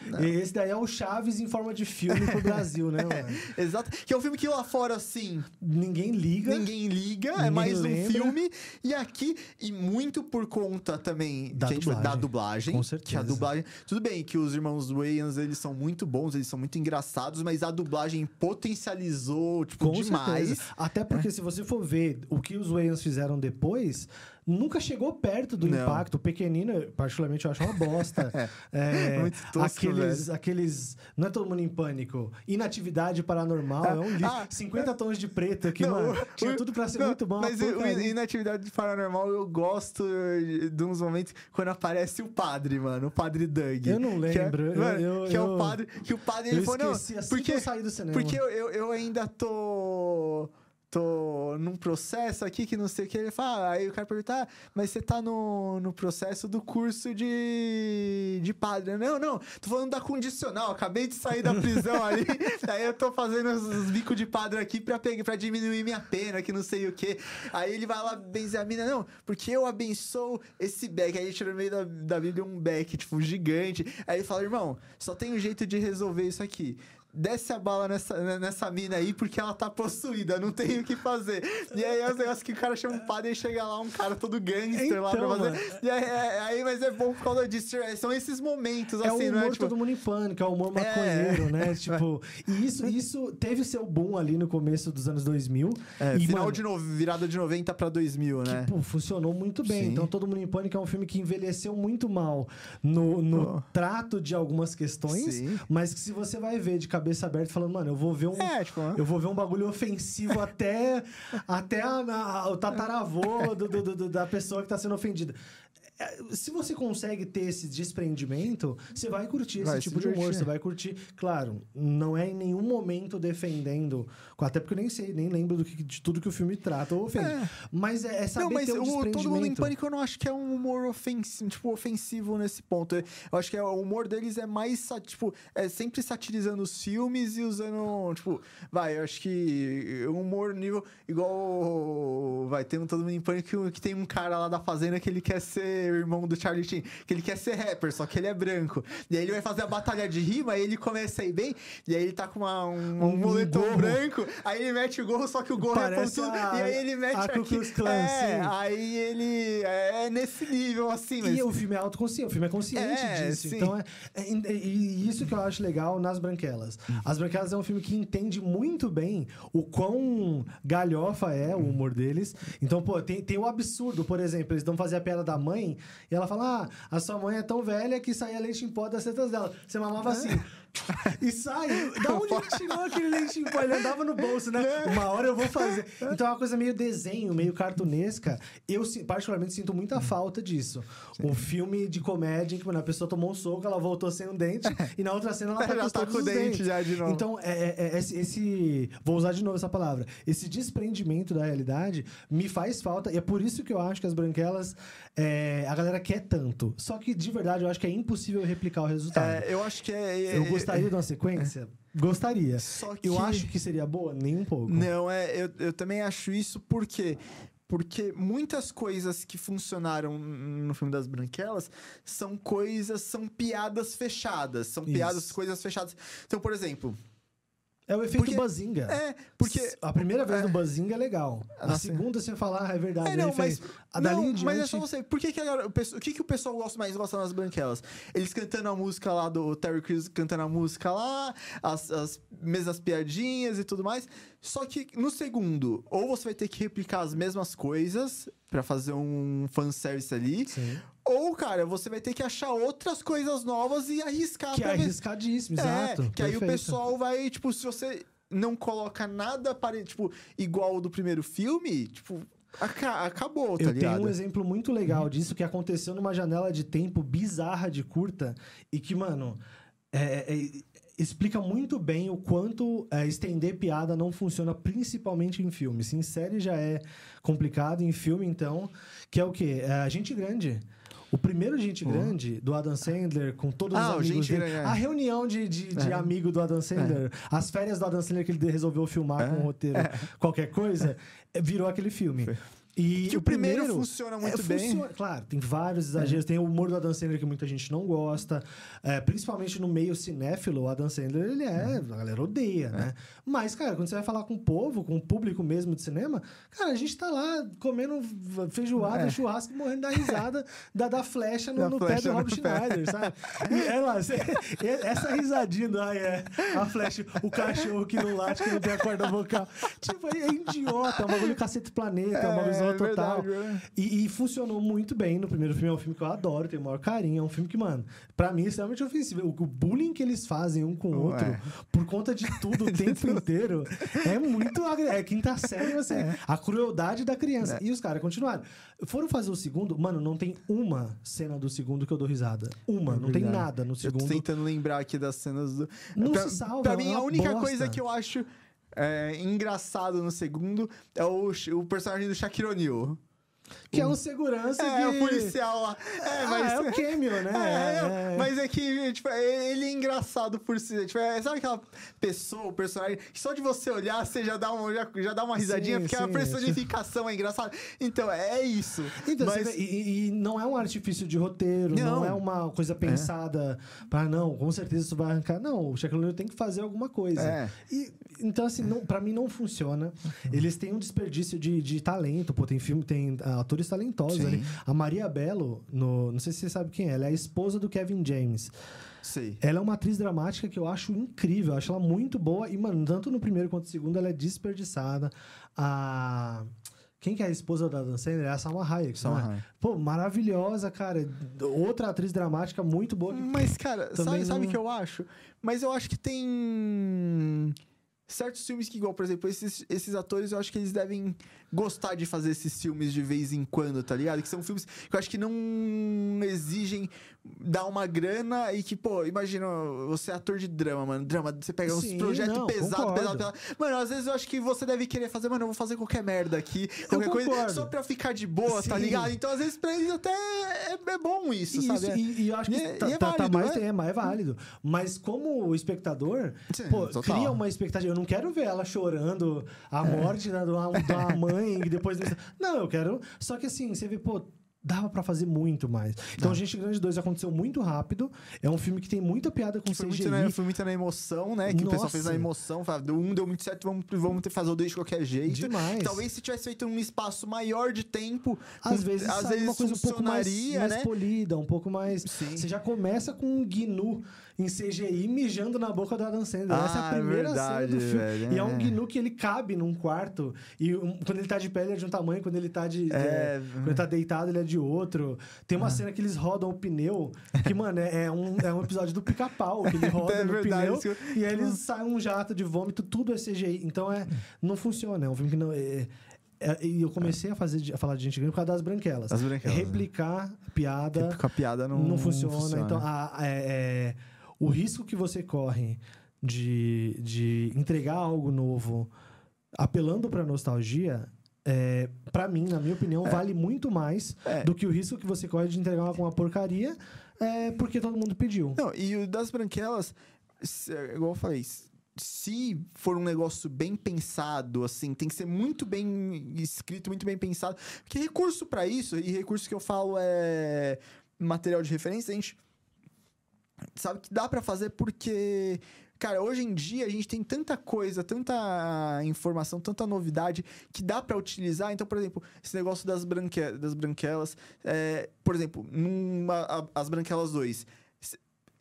Estão... Esse daí é o Chaves em forma de filme pro Brasil, né, mano? Exato. Que é um filme que lá fora, assim, Ninguém liga. ninguém liga, é Ninguém mais um lembra. filme. E aqui, e muito por conta também Da gente- dublagem. da dublagem. Com Que a certeza. dublagem. Tudo bem que os irmãos Wayans, eles são muito bons, eles são muito engraçados, mas a dublagem potencializou, tipo, Com demais. certeza. Até porque se você for ver o que os Wayans fizeram depois, nunca chegou perto do Não. impacto. O Pequenino, particularmente, eu acho uma bosta. É, Muito tosco, aqueles, aqueles. Não é todo mundo em pânico. Inatividade paranormal. É um livro. Ah, 50 tons de preto que, Não, mano, tinha tudo pra ser não, muito bom. Mas o-. Inatividade Paranormal, eu gosto de uns momentos quando aparece o padre, mano. O padre Doug. Eu não Que é- lembro, eu- mano, eu- que é o eu- padre. Que o padre eu ele falou, não. assim porque, que eu saí do cinema. Porque eu, eu, eu ainda tô. Tô num processo aqui que não sei o que. Ele fala, aí o cara pergunta, ah, mas você tá no, no processo do curso de, de padre. Não, não, tô falando da condicional. Acabei de sair da prisão ali. aí eu tô fazendo os, os bicos de padre aqui pra, pegar, pra diminuir minha pena, que não sei o que. Aí ele vai lá benzer a mina, não, porque eu abençoo esse beck. Aí ele tira no meio da, da Bíblia um beck, tipo, gigante. Aí ele fala, irmão, só tem um jeito de resolver isso aqui. Desce a bala nessa, nessa mina aí porque ela tá possuída, não tem o que fazer. E aí é os negócios que o cara chama um padre e chega lá, um cara todo gangster lá pra Então, fazer. mano. E aí, é- aí, mas é bom por causa disso. é, São esses momentos, É assim, o não humor é? Tipo, todo mundo em pânico, é o humor maconheiro, né? Tipo, e isso, isso teve seu boom ali no começo dos anos 2000. é, e, final mano, de no, virada de 90 pra 2000, né? que, pô, funcionou muito bem. Sim. Então, Todo Mundo em Pânico é um filme que envelheceu muito mal no, no Oh. trato de algumas questões, Sim. mas que se você vai ver de cabeça aberta falando, mano, eu vou ver um. É, tipo, Eu vou ver um bagulho ofensivo até, até a- a- o tataravô do- do- do- da pessoa que tá sendo ofendida. É, Se você consegue ter esse desprendimento, você vai curtir esse Vai se tipo de humor. Você vai curtir. Claro, não é em nenhum momento defendendo. Até porque eu nem sei, nem lembro do que- de tudo que o filme trata ou ofende. É. Mas é, é saber Não, mas ter o o Todo Mundo em. Pânico eu não acho que é um humor ofensivo, tipo, ofensivo nesse ponto. Eu acho que é- o humor deles é mais, tipo, é sempre satirizando os filmes e usando, tipo, vai, eu acho que um humor nível igual, vai, um Todo Mundo em Pânico que tem um cara lá da fazenda que ele quer ser o irmão do Charlie Sheen, que ele quer ser rapper, só que ele é branco. E aí ele vai fazer a batalha de rima, aí ele começa a ir bem, e aí ele tá com uma, um, um, Um moletom gorro. branco, aí ele mete o gorro, só que o gorro Parece é pontudo, a- e aí ele mete a aqui. Klan, é, sim. aí ele é nesse nível, assim, mas... E o filme é autoconsciente, o filme é consciente É, disso. sim. Então, é, é- e- e isso que eu acho legal nas Branquelas. As Branquelas é um filme que entende muito bem o quão galhofa é o humor deles. Então, pô, tem, tem o absurdo, por exemplo, eles vão fazer a piada da mãe e ela fala: Ah, a sua mãe é tão velha que saía leite em pó das tetas dela. Você mamava assim. E sai. Da onde ele tirou aquele leite em pó? Ele andava no bolso, né? Uma hora eu vou fazer. Então é uma coisa meio desenho, meio cartunesca. Eu, particularmente, sinto muita falta disso. Um filme de comédia em que mano, a pessoa tomou um soco, ela voltou sem um dente, e na outra cena ela tá com tá com o dente já de novo. Então, é, é- é esse, esse- Vou usar de novo essa palavra. Esse desprendimento da realidade me faz falta, e é por isso que eu acho que as branquelas. é, a galera quer tanto. Só que, de verdade, eu acho que é impossível replicar o resultado. É, eu acho que é... Eu gostaria de uma sequência? Gostaria. Só que... Eu acho que seria boa? Nem um pouco. Não, é, eu, eu também acho isso porque porque muitas coisas que funcionaram no filme das Branquelas são coisas, são piadas fechadas, são Isso. piadas, coisas fechadas. Então, por exemplo, É o efeito Porque- Bazinga. é, porque A primeira vez no Bazinga é legal. A Nossa. segunda você fala, ah, é verdade. É, não, mas, a dali não, diante... mas é só você. Por que, que, a o, que, que o pessoal gosta mais gosta nas branquelas? Eles cantando a música lá do Terry Crews cantando a música lá, as, as mesmas piadinhas e tudo mais. Só que no segundo, ou você vai ter que replicar as mesmas coisas pra fazer um fanservice ali, Sim. Ou, cara, você vai ter que achar outras coisas novas e arriscar Que é ver arriscadíssimo, é, exato. que aí o perfeito. pessoal vai, tipo, se você não coloca nada pare... tipo, igual do primeiro filme, tipo, aca- acabou, tá Eu ligado? tenho um exemplo muito legal disso que aconteceu numa janela de tempo bizarra de curta e que, mano, é- é- explica muito bem o quanto é, estender piada não funciona, principalmente em filme. Se em série já é complicado, em filme, então, que é o quê? É a Gente Grande. O primeiro Gente Grande, do Adam Sandler, com todos Ah, os amigos Gente dele. Grande, é. A reunião de, de, de É. amigo do Adam Sandler. As férias do Adam Sandler que ele resolveu filmar com um roteiro, qualquer coisa, é, virou aquele filme. E Que o primeiro funciona muito é, bem. funciona- Claro, tem vários exageros. Tem o humor do Adam Sandler que muita gente não gosta. É, principalmente no meio cinéfilo, o Adam Sandler, ele é... A galera odeia, né? Mas, cara, quando você vai falar com o povo, com o público mesmo de cinema, cara, a gente tá lá comendo feijoada, É. churrasco, morrendo da risada da, da flecha no, Da no pé flecha do no Rob pé. Schneider, sabe? E, é lá, você- essa risadinha do, ai, é, a flecha, o cachorro que não late, que não tem a corda vocal. Tipo, é idiota, é um bagulho cacete planeta, é, uma visão total. verdade, é. E, e funcionou muito bem no primeiro filme. É um filme que eu adoro, tenho o maior carinho. É um filme que, mano, pra mim é extremamente ofensivo. O, bullying que eles fazem um com o outro, Ué. por conta de tudo o tempo inteiro, é muito. É quinta série, assim, a crueldade da criança. E os caras continuaram. Foram fazer o segundo, mano, não tem uma cena do segundo que eu dou risada. Uma, não tem nada no Eu tô segundo. tentando lembrar aqui das cenas do. Não pra, se salva, Pra é mim, uma a única bosta. coisa que eu acho é, engraçado no segundo é o, o personagem do Shaquille O'Neal. Que é um segurança É, que... o policial lá. É, Ah, mas. é o cameo, né? É, É, é. mas é que, tipo, ele é engraçado por si. Tipo, é, sabe aquela pessoa, o personagem, que só de você olhar, você já dá, um, já, já dá uma risadinha, Sim, porque a sim. personificação é engraçada. Então, é isso. Então, mas, vê, e, e não é um artifício de roteiro, não, Não. é uma coisa pensada para não, com certeza isso vai arrancar. Não, o Shaquille O'Neal tem que fazer alguma coisa. É. E, então, assim, não, para mim não funciona. Eles têm um desperdício de, de talento, pô, tem filme, tem ah, atores talentosos Sim. ali. A Maria Bello, no, não sei se você sabe quem é, ela é a esposa do Kevin James. sei. Ela é uma atriz dramática que eu acho incrível, eu acho ela muito boa. E, mano, tanto no primeiro quanto no segundo, ela é desperdiçada. A. Quem que é a esposa da Dan Sandler? É a Salma Hayek. Salma é? Hayek. Pô, maravilhosa, cara. Outra atriz dramática muito boa. Mas, cara, sabe o não- que eu acho? Mas eu acho que tem certos filmes que, igual, por exemplo, esses, esses atores, eu acho que eles devem gostar de fazer esses filmes de vez em quando, tá ligado? Que são filmes que eu acho que não exigem dar uma grana e que, pô, imagina, você é ator de drama, mano. Drama, você pega uns projetos pesados, concordo. pesado, pesado. Mano, às vezes eu acho que você deve querer fazer, mano, eu vou fazer qualquer merda aqui, qualquer coisa, só pra ficar de boa, tá Sim. ligado? Então, às vezes, pra eles até é, é bom isso, Isso, sabe? e, e eu acho que E é- tá, e é tá- tá válido, mais, é? é, mas é válido. Mas como espectador, Sim, pô, total. cria uma expectativa. Eu não quero ver ela chorando a morte da, de uma mãe depois... Não, eu quero... Só que assim, você vê, pô... dava pra fazer muito mais. Então, Dá. Gente Grande 2 aconteceu muito rápido. É um filme que tem muita piada com Foi CGI. muito, na, foi muito na emoção, né? Que o pessoal Nossa. fez na emoção. Fala, do um deu muito certo, vamos, vamos ter que fazer o dois de qualquer jeito. Demais. Talvez se tivesse feito um espaço maior de tempo, Às com- vezes, às vezes uma coisa um pouco mais, mais né? polida, um pouco mais. Sim. Você já começa com um Gnu em CGI mijando na boca do Adam Sandler. Essa é Ah, a primeira verdade, cena do filme. velho, E é um é. Gnu que ele cabe num quarto. E um- quando ele tá de pé, ele é de um tamanho, quando ele tá de. É, é, quando ele tá deitado, ele é de outro. Tem Ah. uma cena que eles rodam o pneu, que, mano, é, é um, é um episódio do pica-pau, que ele roda É no verdade, pneu que e aí eles saem um jato de vômito, tudo é CGI. Então é, não funciona. É um filme que não. é- é- e eu comecei a, fazer, de- a falar de gente grande por causa das branquelas. Das branquelas, né? Replicar piada Com a piada não, não, funciona. Então, a- a- é- é- o risco que você corre de, de entregar algo novo apelando pra nostalgia. É, para mim, na minha opinião, vale muito mais É. do que o risco que você corre de entregar uma, uma porcaria é, porque todo mundo pediu. Não, e o das branquelas, se- igual eu falei, se for um negócio bem pensado, assim, tem que ser muito bem escrito, muito bem pensado. Porque recurso pra isso, e recurso que eu falo é material de referência, a gente sabe que dá pra fazer porque. Cara, hoje em dia a gente tem tanta coisa, tanta informação, tanta novidade que dá pra utilizar. Então, por exemplo, esse negócio das, branque... das branquelas, é, por exemplo, numa, a- as branquelas 2.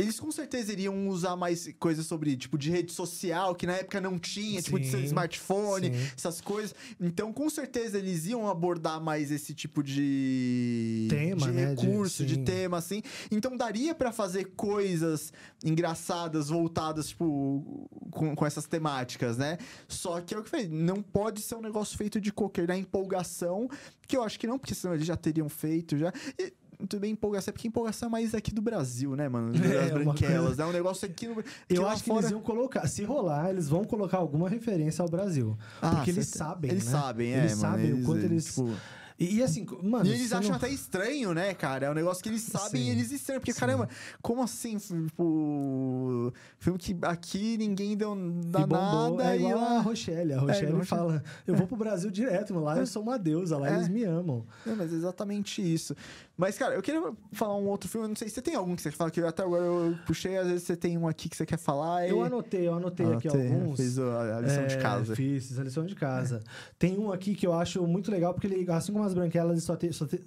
Eles com certeza iriam usar mais coisas sobre, tipo, de rede social, que na época não tinha, tipo, de Sim, smartphone, sim. essas coisas. Então, com certeza, eles iam abordar mais esse tipo de, Tema, de né? De- recurso, de, sim. tema, assim. Então, daria pra fazer coisas engraçadas, voltadas, tipo, com, com essas temáticas, né? Só que é o que falei, não pode ser um negócio feito de qualquer, na empolgação, que eu acho que não, porque senão eles já teriam feito, já... E, tudo bem, empolgação, é porque empolgação é mais aqui do Brasil, né, mano? Das É, branquelas, né? Um negócio aqui no... Eu acho que fora- eles iam colocar, se rolar, eles vão colocar alguma referência ao Brasil. Ah, porque eles sabem, Eles né? sabem, é, Eles mano. sabem o quanto eles- Tipo, E, e assim, mano. e eles acham não- até estranho, né, cara? É um negócio que eles sabem Sim. e eles estranham. Porque, Sim. caramba, como assim? Tipo, filme que aqui ninguém deu, dá E bombou, nada é e igual lá... a Rochelle. A Rochelle Rochelle. fala: Eu vou pro Brasil direto. Lá eu sou uma deusa, lá É. eles me amam. É, mas é exatamente isso. Mas, cara, eu queria falar um outro filme. eu Não sei se você tem algum que você quer falar, que eu até agora eu puxei. Às vezes você tem um aqui que você quer falar. Eu e... anotei, eu anotei, aqui Anotei, alguns. Fez a a lição de É, casa. Fiz, fiz a lição de casa. Tem um aqui que eu acho muito legal, porque ele, assim como as branquelas, ele só teve. Te-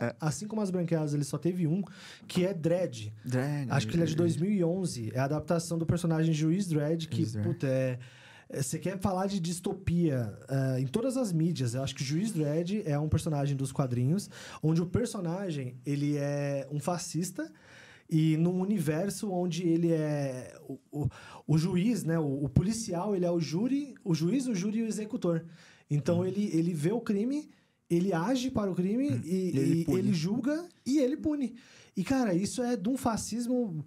É. Assim como as branquelas, ele só teve um, que é Dredd. Drag. Acho que ele é de 2011. É a adaptação do personagem Juiz Dredd, que, Juiz Dredd. puta, é. É, Você quer falar de distopia é, em todas as mídias. Eu acho que o Juiz Dredd é um personagem dos quadrinhos, onde o personagem ele é um fascista e num universo onde ele é o, o, o juiz, né? O, o policial, ele é o júri, o juiz, o júri e o executor. Então Uhum. ele, ele vê o crime, ele age para o crime e, E ele e ele julga e ele pune. E, cara, isso é de um fascismo.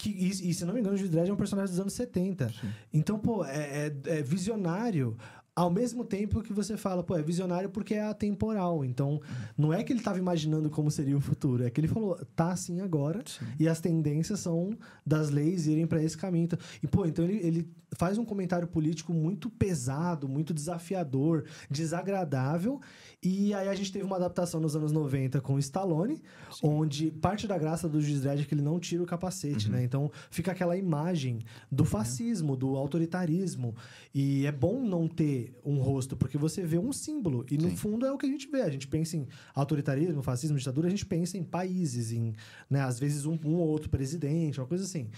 Que, e, e, se não me engano, o Juiz Dredd é um personagem dos anos 70. Então, pô, é, é- é visionário. Ao mesmo tempo que você fala, pô, é visionário porque é atemporal. Então, não é que ele estava imaginando como seria o futuro, é que ele falou, tá assim agora, e as tendências são das leis irem para esse caminho. Então- E, pô, então ele, ele faz um comentário político muito pesado, muito desafiador, desagradável. E aí a gente teve uma adaptação nos anos 90 com o Stallone, onde parte da graça do Juiz Dredd é que ele não tira o capacete, Uhum. né? Então fica aquela imagem do fascismo, do autoritarismo. E é bom não ter um rosto, porque você vê um símbolo. E no Sim. fundo é o que a gente vê. A gente pensa em autoritarismo, fascismo, ditadura, a gente pensa em países, em, né, às vezes um, um ou outro presidente, uma coisa assim.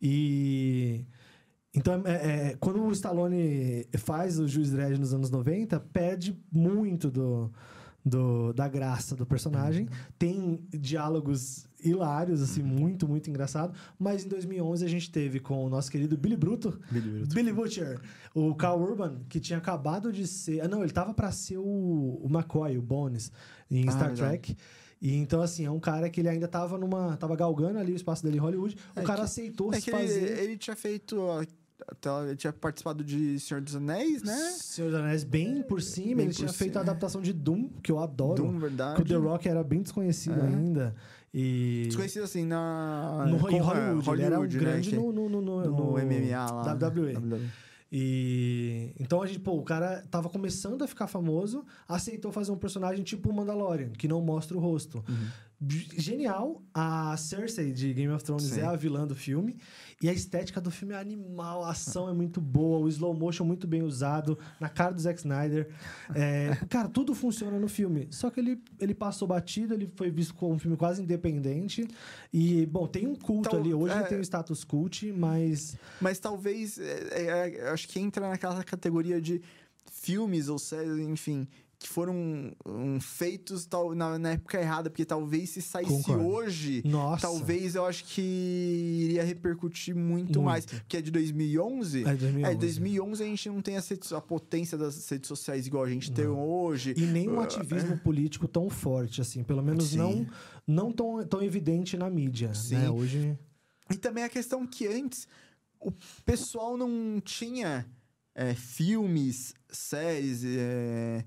E. Então, é, é, quando o Stallone faz o Juiz Dredd nos anos 90, perde muito do, do- da graça do personagem. Tem diálogos hilários, assim, muito, muito engraçado. Mas em 2011 a gente teve com o nosso querido Billy Bruto, Billy Bruto. Billy Butcher, o Carl Urban, que tinha acabado de ser... Ah, não, ele tava pra ser o, o McCoy, o Bones, em Ah, Star. Trek. E então, assim, é um cara que ele ainda tava numa... Tava galgando ali o espaço dele em Hollywood. O É cara que- aceitou É se que ele, fazer... ele tinha feito. Até, ele tinha participado de Senhor dos Anéis, né? Senhor dos Anéis bem por cima. Bem ele por tinha feito cima. a adaptação de Doom, que eu adoro. Doom, Que verdade. o The Rock era bem desconhecido É. ainda. E... Desconhecido assim na. No, em Hollywood, ele era um né, grande que- no, no, no, no, no, MMA lá. WWE. WWE. E então a gente, pô, o cara tava começando a ficar famoso, aceitou fazer um personagem tipo o Mandalorian, que não mostra o rosto. Genial. A Cersei de Game of Thrones Sim. é a vilã do filme. E a estética do filme é animal, a ação é muito boa, o slow motion muito bem usado, na cara do Zack Snyder. É, cara, tudo funciona no filme. Só que ele, ele passou batido, ele foi visto como um filme quase independente. E, bom, tem um culto Então, ali. Hoje é- tem um status cult, mas. Mas talvez, é, é, é, acho que entra naquela categoria de filmes ou séries, enfim, que foram um, feitos tal, na, na época errada, porque talvez se saísse Concordo. hoje, Nossa. talvez eu acho que iria repercutir muito, Muito. mais. Porque é de 2011. É, 2011. É, 2011 a gente não tem redes- a potência das redes sociais igual a gente tem hoje. E nem um Ah, ativismo político tão forte, assim. Pelo menos Sim. não, não tão, tão evidente na mídia. Sim. Né? Hoje. E também a questão que antes o pessoal não tinha é, filmes, séries é,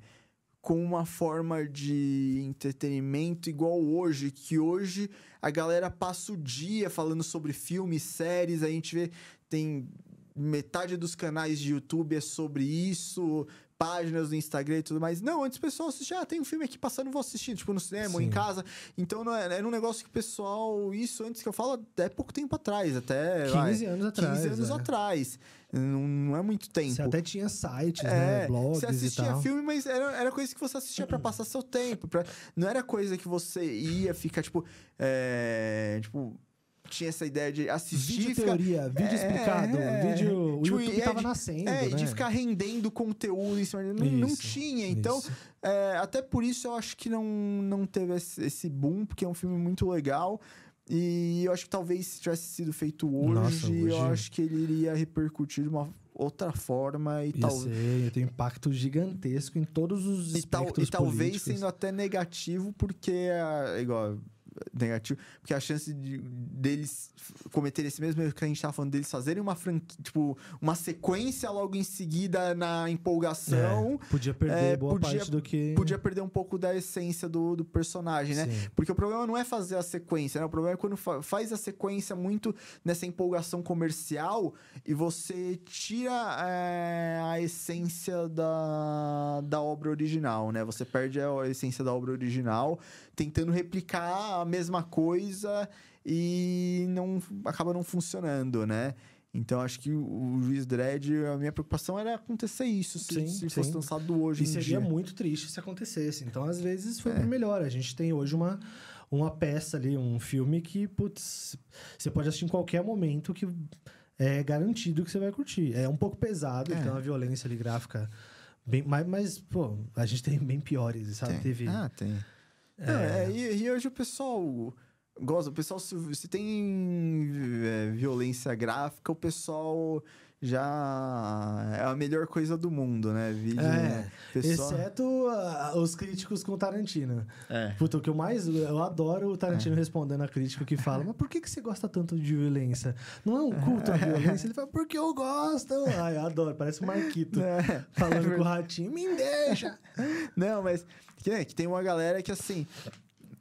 com uma forma de entretenimento igual hoje, que hoje a galera passa o dia falando sobre filmes, séries, a gente vê, tem metade dos canais de YouTube é sobre isso, páginas do Instagram e tudo mais. Não, antes o pessoal assistia, ah, tem um filme aqui passando, vou assistir, tipo, no cinema ou em casa. Então, não é, era um negócio que o pessoal, isso antes que eu falo, até pouco tempo atrás, até... 15 vai, anos atrás. 15 anos é. atrás. Não, não é muito tempo. Você até tinha sites, É, né? Blogs você assistia filme, mas era, era coisa que você assistia pra passar seu tempo. Pra, não era coisa que você ia ficar, tipo. é, tipo, tinha essa ideia de assistir. Vídeo ficar- teoria, vídeo É, explicado, é. vídeo. O Tipo, YouTube é tava de- nascendo, É, e né? de ficar rendendo conteúdo em cima. Não, não Isso, tinha. Então, é, até por isso eu acho que não, não teve esse, boom, porque é um filme muito legal. E eu acho que talvez se tivesse sido feito hoje, Nossa, hoje- eu acho que ele iria repercutir de uma outra forma e ser, ia ter um impacto gigantesco em todos os E, tal, e talvez políticos. sendo até negativo, porque é igual. Negativo, porque a chance de, deles cometerem esse mesmo erro que a gente tava falando, deles fazerem uma franquia, tipo, uma sequência logo em seguida na empolgação, É, podia perder é, boa podia- parte do que. podia perder um pouco da essência do, do personagem, né? Sim. Porque o problema não é fazer a sequência, né? O problema é quando fa- faz a sequência muito nessa empolgação comercial e você tira é, a essência da, da obra original, né? Você perde a essência da obra original tentando replicar a mesma coisa e não acaba não funcionando, né? Então acho que o, Juiz Dredd, a minha preocupação era acontecer isso, se, Sim, se fosse sim. lançado hoje E em seria dia. muito triste se acontecesse. Então, às vezes, foi É. melhor. A gente tem hoje uma, uma peça ali, um filme que, putz, você pode assistir em qualquer momento que é garantido que você vai curtir. É um pouco pesado, É. tem uma violência ali gráfica. Bem, mas, mas, pô, a gente tem bem piores, sabe? Tem. Teve. Ah, tem. Não, é, e, e hoje o pessoal gosta. O pessoal, se, se tem é, violência gráfica, o pessoal já é a melhor coisa do mundo, né? Vídeo, É, né? Pessoal, Exceto ah, os críticos com Tarantino. é. Puta, o que eu mais. Eu adoro o Tarantino respondendo a crítica que fala: Mas por que, que você gosta tanto de violência? Não é um culto à violência? Ele fala: Porque eu gosto. Ai, eu adoro. Parece o Marquito É. falando com o ratinho: Me deixa. Não, mas que, né, que tem uma galera que assim.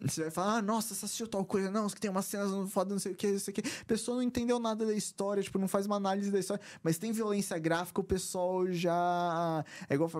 Você vai falar, ah, nossa, você assistiu tal coisa, não, que tem umas cenas foda, não sei o que, não sei o que. A pessoa não entendeu nada da história, tipo, não faz uma análise da história. Mas tem violência gráfica, o pessoal já. É igual.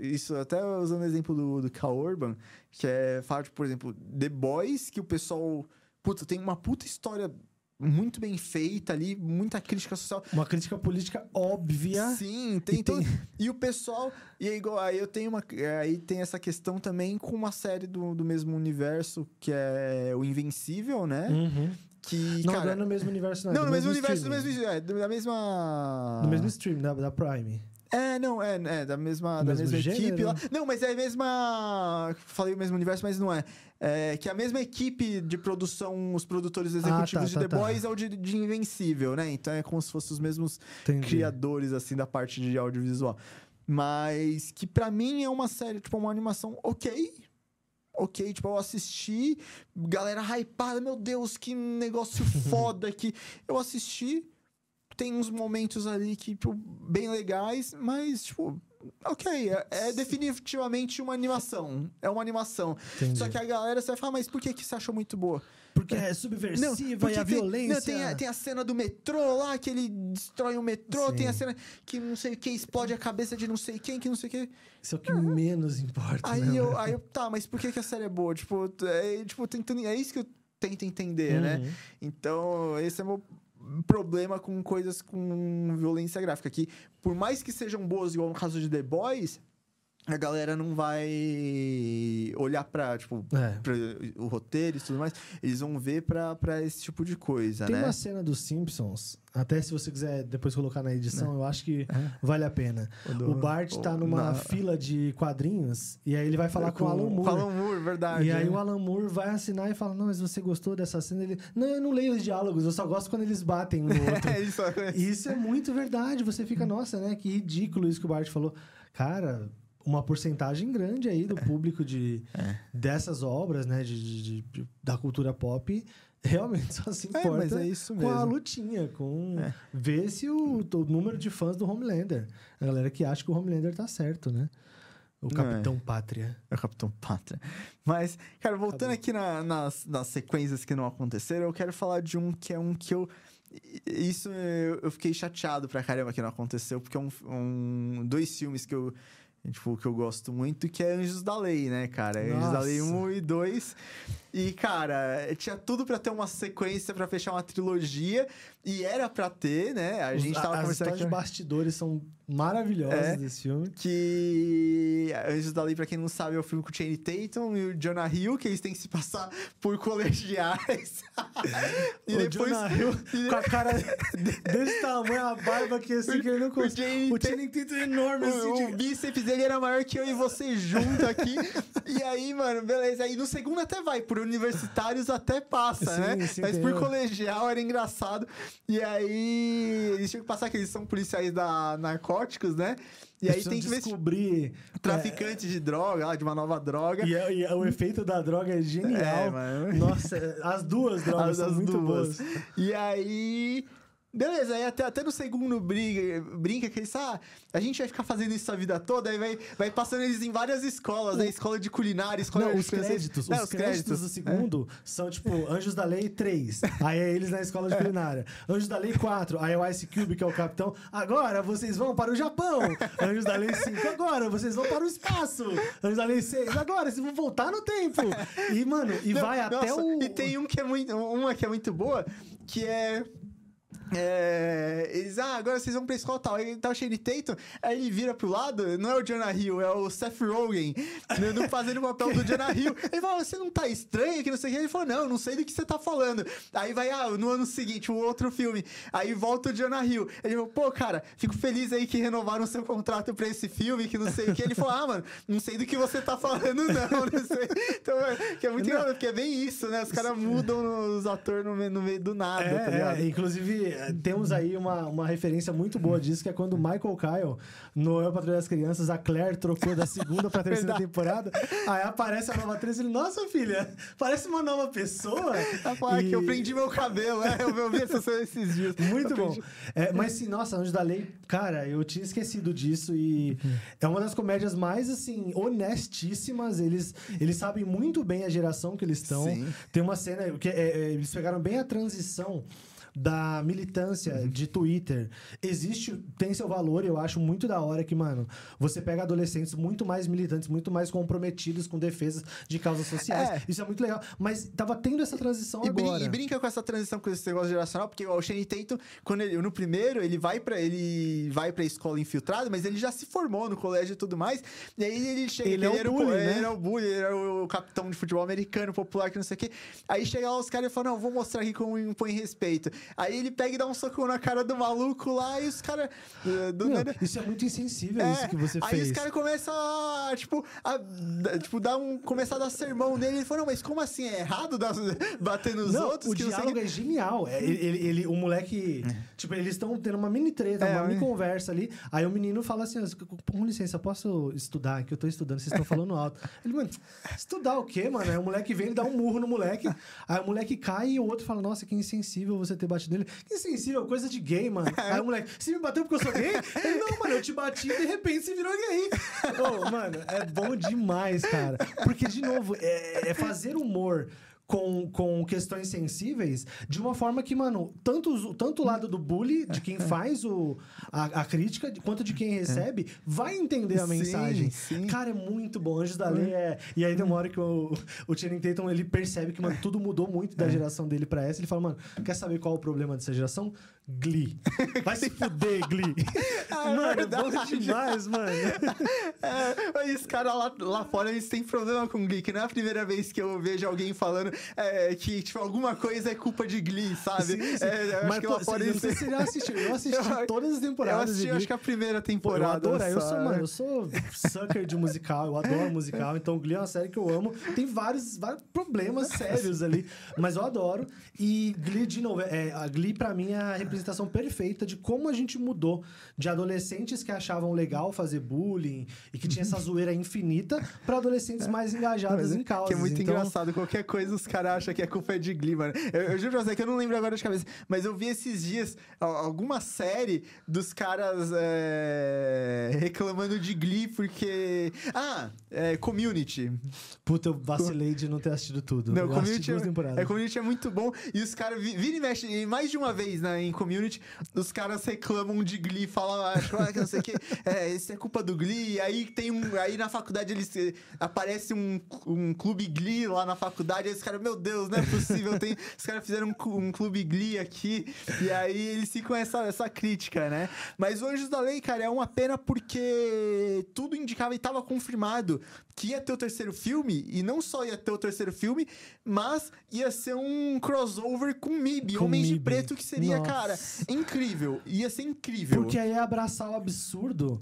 Isso, até usando o exemplo do, do Cal Urban, que é. Fala, tipo, por exemplo, The Boys, que o pessoal. Puta, tem uma puta história muito bem feita ali, muita crítica social. Uma crítica política óbvia. Sim, tem, E tem. tem- E o pessoal. E é igual, aí eu tenho uma. Aí tem essa questão também com uma série do, do mesmo universo, que é o Invencível, né? Uhum. Que. Não, cara, não é no mesmo universo, não. não, é do no mesmo universo, do streaming. mesmo. É, da mesma. No mesmo stream, da, da Prime. É, não, é, é da mesma, Do da mesmo mesma gênero? equipe lá. Não, mas é a mesma. Falei o mesmo universo, mas não é. É que a mesma equipe de produção, os produtores executivos tá, de The tá, tá. Boys é o de, de Invencível, né? Então é como se fossem os mesmos Entendi. criadores, assim, da parte de audiovisual. Mas que pra mim é uma série, tipo, uma animação ok. Ok, tipo, eu assisti, galera hypada, meu Deus, que negócio foda que eu assisti. Tem uns momentos ali que, tipo, bem legais, mas, tipo, ok, é, é definitivamente uma animação. É uma animação. Entendi. Só que a galera você vai falar, mas por que, que você achou muito boa? porque é subversiva porque e a tem, violência. Não, tem, a, tem a cena do metrô lá, que ele destrói o metrô, Sim. tem a cena que não sei o que, explode a cabeça de não sei quem, que não sei o que. Isso é o que menos importa. Aí né, eu, aí eu, tá, mas por que, que a série é boa? Tipo, é, tipo tentando, é isso que eu tento entender, né? Uhum. Então, esse é meu problema com coisas com violência gráfica. Que, por mais que sejam boas, igual no caso de The Boys, a galera não vai olhar pra, tipo, É. pra o roteiro e tudo mais. Eles vão ver pra, pra esse tipo de coisa, Tem né? uma cena dos Simpsons, até se você quiser depois colocar na edição, eu acho que É. vale a pena. do- O Bart tá o- numa na- fila de quadrinhos e aí ele vai falar com, o Alan Moore. Com o Alan Moore, verdade. E aí né? o Alan Moore vai assinar e fala: Não, mas você gostou dessa cena? Ele, não, eu não leio os diálogos, eu só gosto quando eles batem um no outro. É isso. E isso é muito verdade. Você fica, nossa, né? Que ridículo isso que o Bart falou. Cara, uma porcentagem grande aí do público de, É. dessas obras, né? De, de- de- da cultura pop, realmente só se É, importa mas é isso com a lutinha, com É. ver se o, o número de fãs do Homelander. A galera que acha que o Homelander tá certo, né? O Não, Capitão Pátria. É o Capitão Pátria. Mas, cara, voltando aqui na- nas, nas sequências que não aconteceram, eu quero falar de um que é um que eu. Isso eu, eu fiquei chateado pra caramba que não aconteceu, porque é um, um- dois filmes que eu. Tipo, que eu gosto muito, que é Anjos da Lei, né, cara? Anjos da Lei Nossa. 1 e 2. E, cara, tinha tudo pra ter uma sequência pra fechar uma trilogia. E era pra ter, né? A gente Os- tava As conversando aqui. de bastidores são maravilhosas É. desse filme. Que Anjos da Lei, pra quem não sabe, é o filme com o Channing Tatum e o Jonah Hill, que eles têm que se passar por colegiais. e o depois. Jonah Hill com a cara desse tamanho, a barba que assim que ele não o consegue. O Channing Tatum é enorme, assim. O, o de- bíceps dele era maior que eu e você junto aqui. e aí, mano, beleza. Aí no segundo até vai, por universitários até passa, Sim, né? sim, Mas por colegial era engraçado. E aí, eles tinham que passar que eles são policiais da narcóticos, né? E aí tem que ver descobrir. traficante de droga, de uma nova droga. E, é- e é- o efeito da droga é genial. É, mano. Nossa, as duas drogas As, são as muito duas. boas. E aí. Beleza, aí até, até no segundo briga, brinca que eles, ah, a gente vai ficar fazendo isso a vida toda, aí vai, vai passando eles em várias escolas, né? Escola de culinária, escola Não, de os créditos, É, os créditos do segundo são tipo Anjos da Lei 3. Aí é eles na escola de culinária. Anjos da Lei 4. Aí é o Ice Cube, que é o capitão. Agora vocês vão para o Japão. Anjos da Lei 5. Agora vocês vão para o espaço. Anjos da Lei 6. Agora vocês vão voltar no tempo. E, mano, e Não, vai até nossa, o. E tem um que é muito. Uma que é muito boa, que é. É, eles, ah, agora vocês vão pra escola tal. Aí tá o Shane Tatum, aí ele vira pro lado, não é o Jonah Hill, é o Seth Rogen, no- fazendo o papel do Jonah Hill. Ele fala, você não tá estranho que não sei o que? Ele falou, não, não sei do que você tá falando. Aí vai, ah, no ano seguinte, o outro filme. Aí volta o Jonah Hill. Ele falou, pô, cara, fico feliz aí que renovaram o seu contrato pra esse filme, que não sei o que. Ele falou, ah, mano, não sei do que você tá falando, não, não sei. Então, é, que é muito engraçado, porque é bem isso, né? Os caras mudam os atores no, meio- do nada, tá ligado? É, é, inclusive, temos aí uma, uma referência muito boa disso, que é quando o Michael Kyle, no Eu Patrulha das Crianças, a Claire trocou da segunda pra terceira temporada. Aí aparece a nova atriz e ele, nossa filha, parece uma nova pessoa. Fala E- que eu prendi meu cabelo, é, eu vi essa cena esses dias. Muito Eu bom. É, mas sim, nossa, Anjos da Lei, cara, eu tinha esquecido disso e é uma das comédias mais, assim, honestíssimas. Eles, eles sabem muito bem a geração que eles estão. Tem uma cena que é, é, eles pegaram bem a transição da militância Uhum. de Twitter. Existe, tem seu valor e eu acho muito da hora que, mano, você pega adolescentes muito mais militantes, muito mais comprometidos com defesas de causas sociais. É. Isso é muito legal. Mas tava tendo essa transição E, brin- agora. e brinca com essa transição com esse negócio geracional, porque o Shane Tatum, quando ele, no primeiro, ele vai pra ele vai pra escola infiltrado, mas ele já se formou no colégio e tudo mais. E aí ele chega, Ele é o era bully, o, né? ele era o bully, ele era o capitão de futebol americano, popular, que não sei o quê. Aí chega lá os caras e falam, não, vou mostrar aqui como impõe respeito. Aí ele pega e dá um socão na cara do maluco lá, e os caras... eh, isso é muito insensível, É, isso que você aí fez. os caras começam a, tipo, a, tipo, dar um, começar a dar sermão nele. Ele falou, não, mas como assim? É errado dar, bater nos não, outros? o que diálogo que- é genial. É, ele, ele- ele- o moleque. Tipo, eles estão tendo uma mini treta, É, uma mini conversa ali. Aí o menino fala assim: com licença, posso estudar? Que eu tô estudando, vocês estão falando alto. Ele, mano, estudar o quê, mano? Aí o moleque vem, ele dá um murro no moleque. Aí o moleque cai e o outro fala: Nossa, que insensível você ter batido nele. Que insensível, coisa de gay, mano. Aí o moleque, você me bateu porque eu sou gay? Ele, não, mano, eu te bati e de repente você virou gay. Ô, mano, é bom demais, cara. Porque, de novo, é, é fazer humor com, com questões sensíveis de uma forma que, mano, tanto, tanto o lado do bully, de quem faz o, a, a crítica, quanto de quem recebe, vai entender a Sim, mensagem. sim. Cara, é muito bom. Anjos da Lei é. E aí tem uma hora que o, o Channing Tatum ele percebe que, mano, tudo mudou muito É. da geração dele pra essa. Ele fala, mano, quer saber qual é o problema dessa geração? Glee. Vai se fuder, Glee. Ah, mano, é bom verdade. demais, mano. É, mas os caras lá, lá fora, eles têm problema com Glee, que não é a primeira vez que eu vejo alguém falando é, que, tipo, alguma coisa é culpa de Glee, sabe? Sim, sim. É, eu acho Mas que pô, fora eu não eles... sei se você já assistiu. Eu assisti Eu- todas as Eu temporadas. assisti, de acho que a primeira Pô, eu temporada. adoro, eu sou, mano, eu sou sucker de musical, eu adoro musical, então Glee é uma série que eu amo. Tem vários, vários problemas sérios ali, mas eu adoro. E Glee, de novo, é, a Glee pra mim é a representação perfeita de como a gente mudou de adolescentes que achavam legal fazer bullying e que tinha essa zoeira infinita pra adolescentes mais engajados em causas. Que é muito então, engraçado. Qualquer coisa os caras acham que a culpa é de Glee, mano. Eu, eu juro pra você que eu não lembro agora de cabeça, mas eu vi esses dias al- alguma série dos caras é, reclamando de Glee porque. Ah, é, Community. Puta, eu vacilei de não ter assistido tudo. Não, eu assisti community, duas é, é, community é muito bom. E os caras vi- vira e mexe, e mais de uma vez né, em community, os caras reclamam de Glee, falam, acho ah, que não sei o que, é, isso é culpa do Glee. E aí tem um. Aí na faculdade eles eh, aparece um, um clube Glee lá na faculdade, aí os caras, meu Deus, não é possível. Tem, os caras fizeram um, um clube Glee aqui. E aí eles ficam essa, essa crítica, né? Mas o Anjos da Lei, cara, é uma pena porque tudo indicava e tava confirmado que ia ter o terceiro filme, e não só ia ter o terceiro filme, mas ia ser um crossover com MIB, Com Homens de MIB. Preto, que seria, Nossa. cara, incrível. Ia ser incrível. Porque aí é abraçar o absurdo,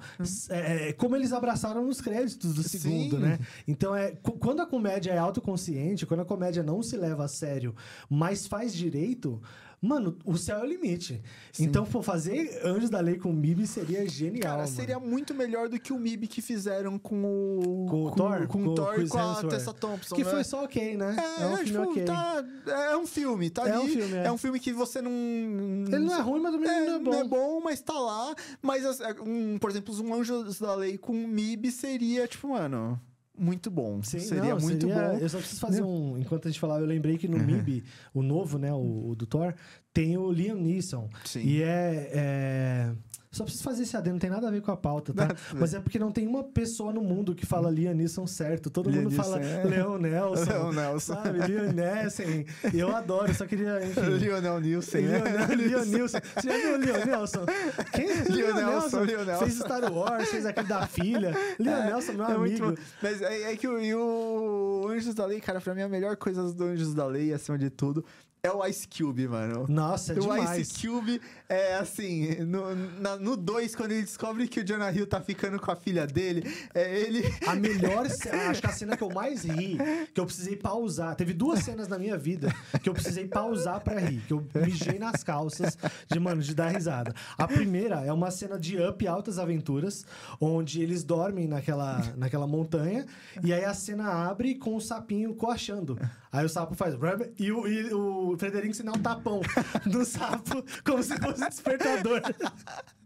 é, é, como eles abraçaram nos créditos do segundo, Sim. né? Então, é, quando a comédia é autoconsciente, quando a comédia não se leva a sério, mas faz direito, mano, o céu é o limite. Então, pô, fazer Anjos da Lei com o MIB seria genial, Cara, mano. seria muito melhor do que o MIB que fizeram com o. Com o Thor? Com, Com o o Thor e com a. Tessa Thompson. Que né? foi só ok, né? É, um é, filme tipo, ok. tá- é um filme, tá É um ali. filme, é. um filme que você não. Ele não é ruim, mas também É, não é bom. mas tá lá. Mas, as- um, por exemplo, um Anjos da Lei com MIB seria, tipo, mano, muito bom. Sim, seria não, muito seria- bom. Eu só preciso fazer um. Enquanto a gente falava, eu lembrei que no MIB, o novo, né? O, o do Thor, tem o Liam Neeson. Sim. E é. é- Só preciso fazer esse adendo, não tem nada a ver com a pauta, tá? Mas é porque não tem uma pessoa no mundo que fala Liam Neeson certo. Todo Liam mundo fala é. Leon Nelson. Leon Nelson. Sabe? Liam Neeson. E eu adoro, só queria. Enfim. Lionel Nielsen, né? Leon, Leon Nelson. Você já viu o Leon Nelson? Quem é Leon Nelson, Leon Nelson. Fez Star Wars, fez aquele da filha. Leon Nelson, meu É amigo. Mas é, é que o, o Anjos da Lei, cara, pra mim a melhor coisa do Anjos da Lei, acima de tudo, é o Ice Cube, mano. Nossa, é o demais. Ice Cube é assim, no 2, quando ele descobre que o Jonah Hill tá ficando com a filha dele, é ele. A melhor acho que a cena que eu mais ri, que eu precisei pausar. Teve duas cenas na minha vida que eu precisei pausar pra rir, que eu mijei nas calças de, mano, de dar risada. A primeira é uma cena de Up Altas Aventuras, onde eles dormem naquela, naquela montanha, e aí a cena abre com o sapinho coachando. Aí o sapo faz e o, e o Frederico dá um tapão no sapo, como se fosse um despertador.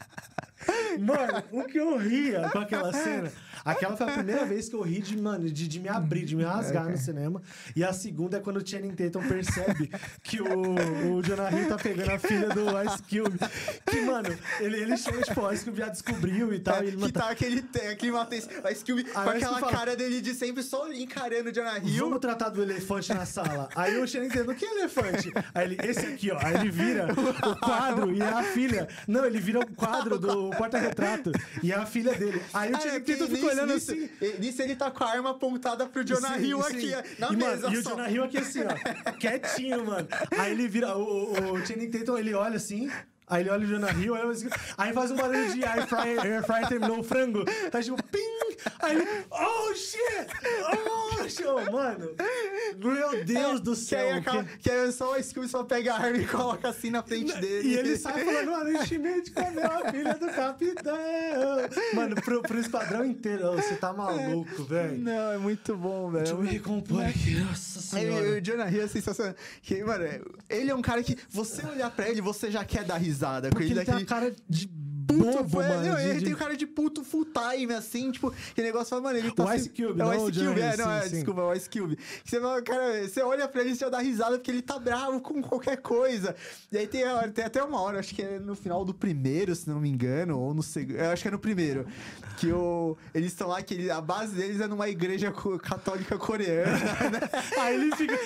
Mano, o que eu ria com aquela cena. Aquela foi a primeira vez que eu ri de, mano, de, de me abrir, de me rasgar no cinema. E a segunda é quando o Channing Tatum percebe que o, o Jonah Hill tá pegando a filha do Ice Cube. Que, mano, ele, ele chega, tipo, o Ice Cube já descobriu e tal. e ele, que tá aquele, aquele Matheus, o Ice Cube com aquela fala- cara dele de sempre só encarando o Jonah Hill. Vamos tratar do elefante na sala. Aí o Channing Tatum, que elefante? Aí ele, esse aqui, ó. Aí ele vira o quadro e é a filha. Não, ele vira o quadro do porta-retrato e é a filha dele. Aí o Ah, é Channing que Tatum nisso- olhando nisso- assim. Nisso ele tá com a arma apontada pro Jonah Sim, Hill sim. aqui, na e, mesa mano, e o. Jonah Hill aqui assim, ó, quietinho, mano. Aí ele vira, o, o, o Channing Tatum, ele olha assim, aí ele olha o Jonah Hill, olha assim, aí faz um barulho de air fryer, air fryer terminou o frango, aí tipo, ping, aí ele, oh shit, oh shit, Oh, mano, meu Deus do É, Que céu. aí, acaba- que- que aí só o Cube só pega a arma e coloca assim na frente dele. E ele sai falando, mano, enchimento comeu a filha do capitão. Mano, pro, pro esquadrão inteiro, você tá maluco, velho. Não, é muito bom, velho. Deixa eu me recompor aqui, nossa Aí, senhora. o Jonah Hill é sensacional. Que, mano, ele é um cara que você olhar pra ele, você já quer dar risada. Porque ele tem daquele- a cara de puto, bobo, mano. não, ele de- tem cara de puto full time, assim, tipo, que negócio fala, mano, ele tá. O Ice Cube, é o não Ice o Cube, Johnny, é, não, é, sim. desculpa, é o Ice Cube. Você cara, você olha pra ele e já dá risada porque ele tá bravo com qualquer coisa. E aí tem, tem até uma hora, acho que é no final do primeiro, se não me engano, ou no segundo. Acho que é no primeiro. Que o, eles estão lá, que ele- a base deles é numa igreja católica coreana. Aí ele fica.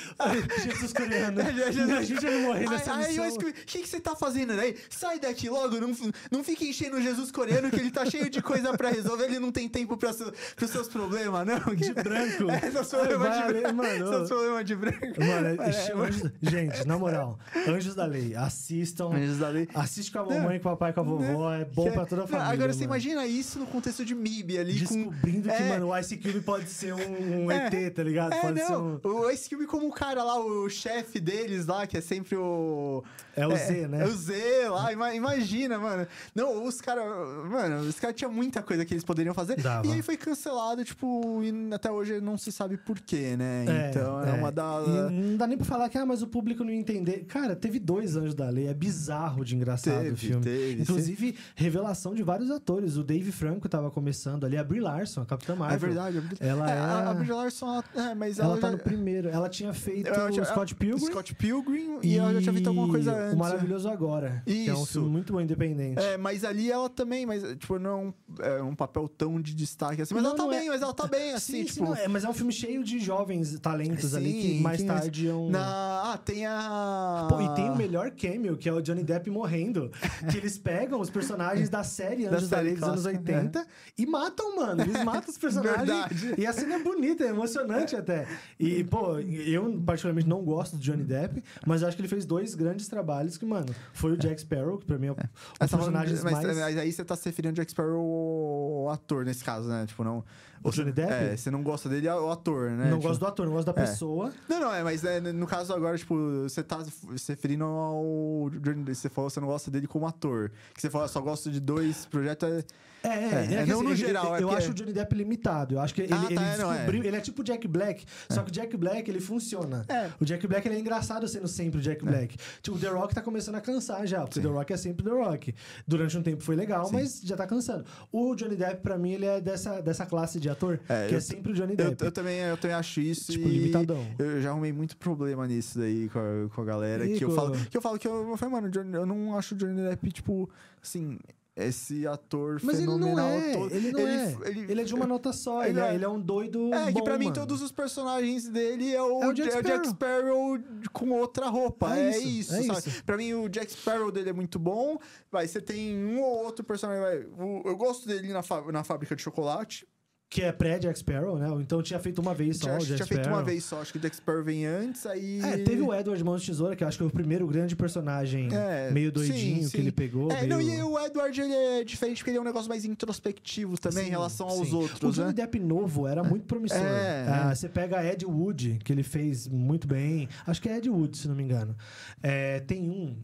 Jesus coreano. A gente vai morrer nessa Aí, aí o missão. Ice Cube, o que, que você tá fazendo aí? Sai daqui logo, não, não fique enchendo o Jesus coreano, que ele tá cheio de coisa pra resolver, ele não tem tempo pra pros seus problemas, não. De branco. É, seus Ai, problemas vai de ali, branco. mano. Seus problemas de branco. Mano, é- Mano, é- Anjos- gente, na moral, Anjos da Lei, assistam. Anjos da Lei. Assiste com a mamãe, com o papai, com a vovó, é bom Que- pra toda a não, família. Agora você mano. imagina isso no contexto de MIB ali Descobrindo com... que, é, mano, o Ice Cube pode ser um, um É. ET, tá ligado? É, pode ser não, um. o Ice Cube como o cara lá, o chefe deles lá, que é sempre o... É o Z, né? É o Z lá, ima- imagina, mano. Não, os caras, mano, os caras tinham muita coisa que eles poderiam fazer. Dava. E aí foi cancelado, tipo, e até hoje não se sabe por quê, né? É, então é, é. uma da... E não dá nem pra falar que, ah, mas o público não ia entender. Cara, teve dois Anjos da Lei. É bizarro de engraçado Teve, o filme. teve, Inclusive, revelação de vários atores. O Dave Franco tava começando ali. A Brie Larson, a Capitã Marvel. É verdade. a Bri- Ela é, é- A, a Brie Larson, ela- é, mas ela, Ela tá já- no primeiro. Ela tinha feito ela já- o Scott Pilgrim. Scott Pilgrim e, ela já tinha feito alguma coisa antes. O Maravilhoso Agora. Que é um Isso. filme muito bom, independente. É, mas ali ela também, mas, tipo, não é um, é um papel tão de destaque assim. Mas Não, ela tá não bem, é. mas ela tá bem, assim, sim, tipo. sim, é, mas é um filme cheio de jovens talentos ali que Sim, mais tarde iam. Na... Ah, tem a. Pô, e tem o melhor cameo, que é o Johnny Depp morrendo. que eles pegam os personagens da série Anjos da série Lei dos anos clássica, 80 e matam, mano. Eles matam os personagens. Verdade. E a cena é bonita, é emocionante até. E, pô, eu particularmente não gosto do Johnny Depp, mas eu acho que ele fez dois grandes trabalhos que, mano, foi o Jack Sparrow, que pra mim é um dos Mas, aí você tá se referindo ao Jack Sparrow, o ator, nesse caso, né? Tipo, não. O Johnny Depp? É, você não gosta dele, é o ator, né? Não Tipo, gosto do ator, não gosto da É. pessoa. Não, não, é, mas é, no caso agora, tipo, você tá se referindo ao Johnny Depp. Você falou que você não gosta dele como ator. Que você falou, só gosto de dois projetos. é- É, é, É, é é não assim, no geral, Eu, é acho o Johnny Depp limitado. Eu acho que ele, Ah, ele tá, é, é. descobriu. Ele é tipo o Jack Black, só que o Jack Black ele funciona. É. O Jack Black ele é engraçado sendo sempre o Jack Black. Tipo, o The Rock tá começando a cansar já, porque Sim. o The Rock é sempre o The Rock. Durante um tempo foi legal, Sim. mas já tá cansando. O Johnny Depp, pra mim, ele é dessa, dessa classe de ator, É, que eu- é sempre o Johnny Eu, Depp. eu também, eu também acho isso. Tipo, e limitadão. Eu já arrumei muito problema nisso daí com a, com a galera. E que, eu falo, que eu falo que eu, eu falei, mano, Johnny- eu não acho o Johnny Depp, tipo, assim, esse ator Mas ele não fenomenal é, todo. ele não é. Ele, é de uma nota só, ele, ele é, é- ele é um doido É, que bom, pra mim mano. todos os personagens dele é o, É o Jack o Jack Sparrow com outra roupa. É É, isso, isso, é sabe? isso. Pra mim o Jack Sparrow dele é muito bom. Vai, você tem um ou outro personagem. Vai, eu gosto dele na, na fábrica de chocolate. Que é pré-Jack Sparrow, né? Então tinha feito uma vez só tinha o Jack tinha feito Sparrow. uma vez só. Acho que o Jack Sparrow vem antes, aí. É, teve o Edward Mãos de Tesoura, que eu acho que foi o primeiro grande personagem É, meio doidinho sim, que sim. ele pegou. É, não, meio- e o Edward ele é diferente porque ele é um negócio mais introspectivo também Sim, em relação aos outros, O Johnny né? Depp novo era muito promissor. É, Ah, é. Você pega Ed Wood, que ele fez muito bem. Acho que é Ed Wood, se não me engano. É, tem um.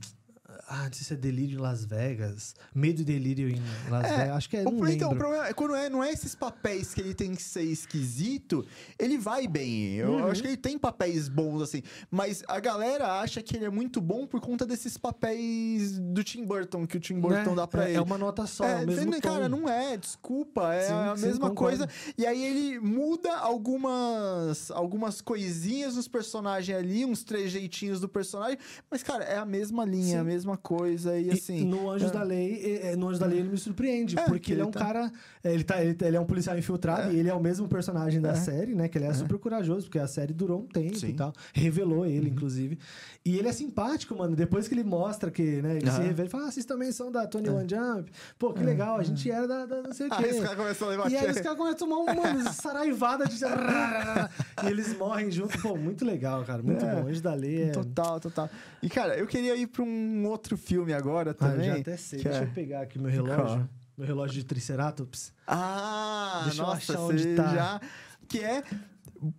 Ah, não sei se é Delírio em Las Vegas. Medo e Delírio em Las É, Vegas. Acho que é, O não então, o problema é quando é, não é esses papéis que ele tem que ser esquisito, ele vai bem. Eu, Uhum. eu acho que ele tem papéis bons, assim. Mas a galera acha que ele é muito bom por conta desses papéis do Tim Burton, que o Tim Burton É, dá pra é, ele. É uma nota só, é, o mesmo dizendo, cara, tom. não é, desculpa, é Sim, a sim, mesma concordo. coisa. E aí ele muda algumas algumas coisinhas nos personagens ali, uns trejeitinhos do personagem, mas cara, é a mesma linha, Sim. a mesma coisa e, E assim. no Anjos é. da Lei, é, é, no Anjos da Lei ele me surpreende, É, porque que ele é ele um tá- cara. é, Ele, tá, ele, ele é um policial infiltrado e ele é o mesmo personagem da É. série, né? Que ele é, É. super corajoso, porque a série durou um tempo Sim. Uhum. e tal. Revelou ele, inclusive. E ele é simpático, mano. Depois que ele mostra que, né? Ele se Aham. revela e fala: ah, vocês também são da Tony One Jump. Pô, que legal, a gente era da, da não sei o quê. Aí os caras começam a levar E aí os caras começam a tomar uma mano, saraivada de. e eles morrem junto. Pô, muito legal, cara. Muito É. bom. Anjos da Lei é. Total, total. E, cara, eu queria ir pra um outro filme agora Ah, eu também. já até sei. Deixa é- eu pegar aqui meu relógio. Qual? Meu relógio de Triceratops. Ah, Deixa eu nossa, achar onde tá. já... Que é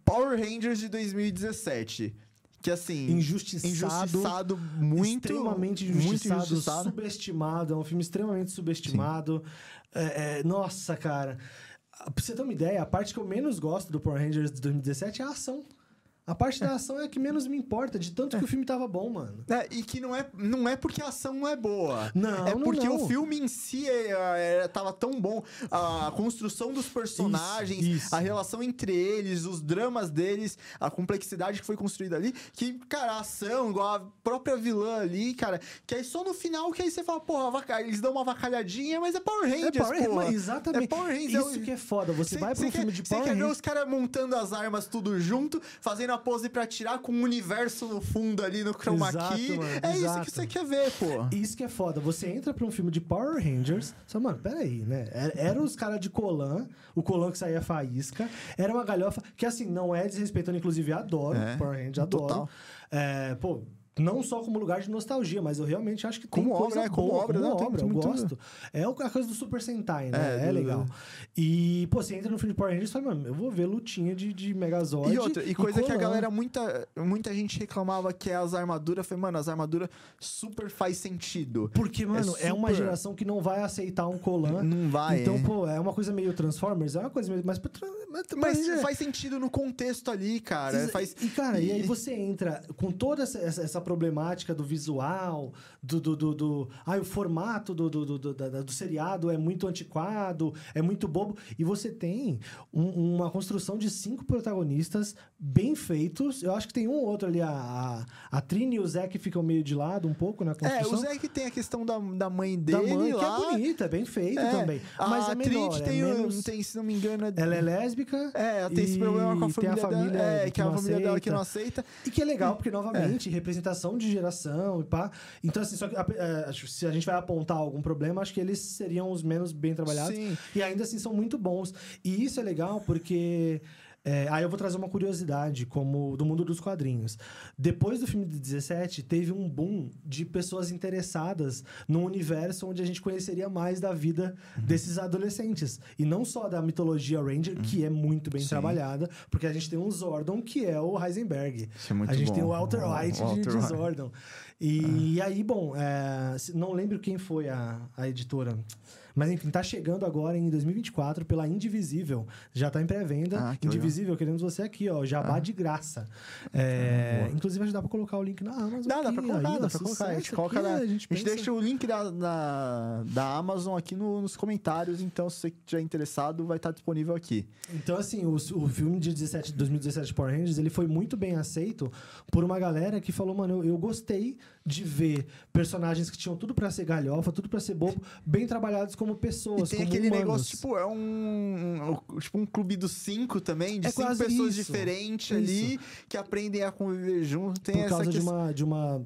Power Rangers de 2017. Que, assim... Injustiçado. Injustiçado muito... extremamente muito injustiçado, injustiçado. subestimado. É um filme extremamente subestimado. É, é, nossa, cara. Pra você ter uma ideia, a parte que eu menos gosto do Power Rangers de 2017 é a ação. A parte da ação é a que menos me importa, de tanto que o filme tava bom, mano. É, e que não é, não é porque a ação não é boa. Não, É não, porque não. o filme em si é, é, tava tão bom. A construção dos personagens, Isso, isso. a relação entre eles, os dramas deles, a complexidade que foi construída ali. Que, cara, a ação, igual a própria vilã ali, cara. Que aí só no final que aí você fala, porra, vaca- eles dão uma vacalhadinha, mas é Power Rangers, É Power Rangers, porra. exatamente. É Power Rangers. é Isso o- que é foda. Você vai pra um quer, filme de Você Power quer ver Rangers. os caras montando as armas tudo junto, fazendo a pose pra atirar com o universo no fundo ali no chroma Exato, key. mano, é isso exato. que você quer ver, pô. Isso que é foda. Você entra pra um filme de Power Rangers. Só, mano, peraí, né? Era, era os caras de Colan, o Colan que saía faísca. Era uma galhofa que, assim, não é desrespeitando, inclusive, adoro É, Power Rangers, adoro. total. É, pô. Não só como lugar de nostalgia, mas eu realmente acho que tem Como obra, coisa né? Como boa, obra, como não, tem obra, eu muito- gosto. É a coisa do Super Sentai, né? É, É, legal. E, pô, você entra no filme de Power Rangers e fala, mano, eu vou ver lutinha de, de Megazord E outra, e coisa que a galera, muita, muita gente reclamava que é as armaduras. Foi, mano, as armaduras super faz sentido. Porque, mano, é, uma super- geração que não vai aceitar um Colan. Não vai. Então, é. pô, é uma coisa meio Transformers, é uma coisa meio. Mas, mas, Mas é- faz sentido no contexto ali, cara. Exa- Faz... E, cara, e aí você entra com toda essa, essa, essa problemática do visual, do. do, do, do- ai, o formato do, do, do, do, da- do seriado é muito antiquado, é muito bobo. E você tem um- uma construção de cinco protagonistas bem feitos. Eu acho que tem um ou outro ali, a, a, a Trini e o Zé que ficam meio de lado um pouco na É, construção. o Zé que tem a questão da, da mãe da dele mãe, lá. que é bonita, é bem feito É, também. Mas a é menor, Trinity é tem, um- menos... tem, se não me engano, é- Ela é lésbica. É, ela tem esse problema com a família, a família dela. É, que é a família dela que aceita. não aceita. E que é legal, porque, novamente, representação de geração e pá. Então, assim, só que, é, se a gente vai apontar algum problema, acho que eles seriam os menos bem trabalhados. Sim. E ainda assim são muito bons. E isso é legal porque. É, aí eu vou trazer uma curiosidade, como do mundo dos quadrinhos. Depois do filme de 17, teve um boom de pessoas interessadas num universo onde a gente conheceria mais da vida Uhum. desses adolescentes. E não só da mitologia Ranger, que é muito bem Uhum. Sim. trabalhada, porque a gente tem um Zordon, que é o Heisenberg. Isso é muito a gente bom. tem o Walter White de- de. Zordon. E, aí, bom, é, não lembro quem foi a, a editora. Mas enfim, tá chegando agora em 2024 pela Indivisível. Já tá em pré-venda. Ah, que Indivisível, queremos você aqui, ó. Jabá de graça. É, boa. inclusive, acho que dá pra colocar o link na Amazon. Dá, dá aqui, pra colocar, aí, dá pra colocar. A gente coloca na- a A gente, gente pensa- deixa o link da, da, da Amazon aqui no- nos comentários, então se você estiver interessado, vai estar disponível aqui. Então, assim, o, o filme de 17, 2017 de Power Rangers, ele foi muito bem aceito por uma galera que falou, mano, eu, eu gostei de ver personagens que tinham tudo pra ser galhofa, tudo pra ser bobo, bem trabalhados como E pessoas, tem como aquele humanos. negócio, tipo, é um, um- Tipo um clube dos cinco também, de É cinco pessoas isso. diferentes ali que aprendem a conviver junto. Tem por essa causa de uma, de uma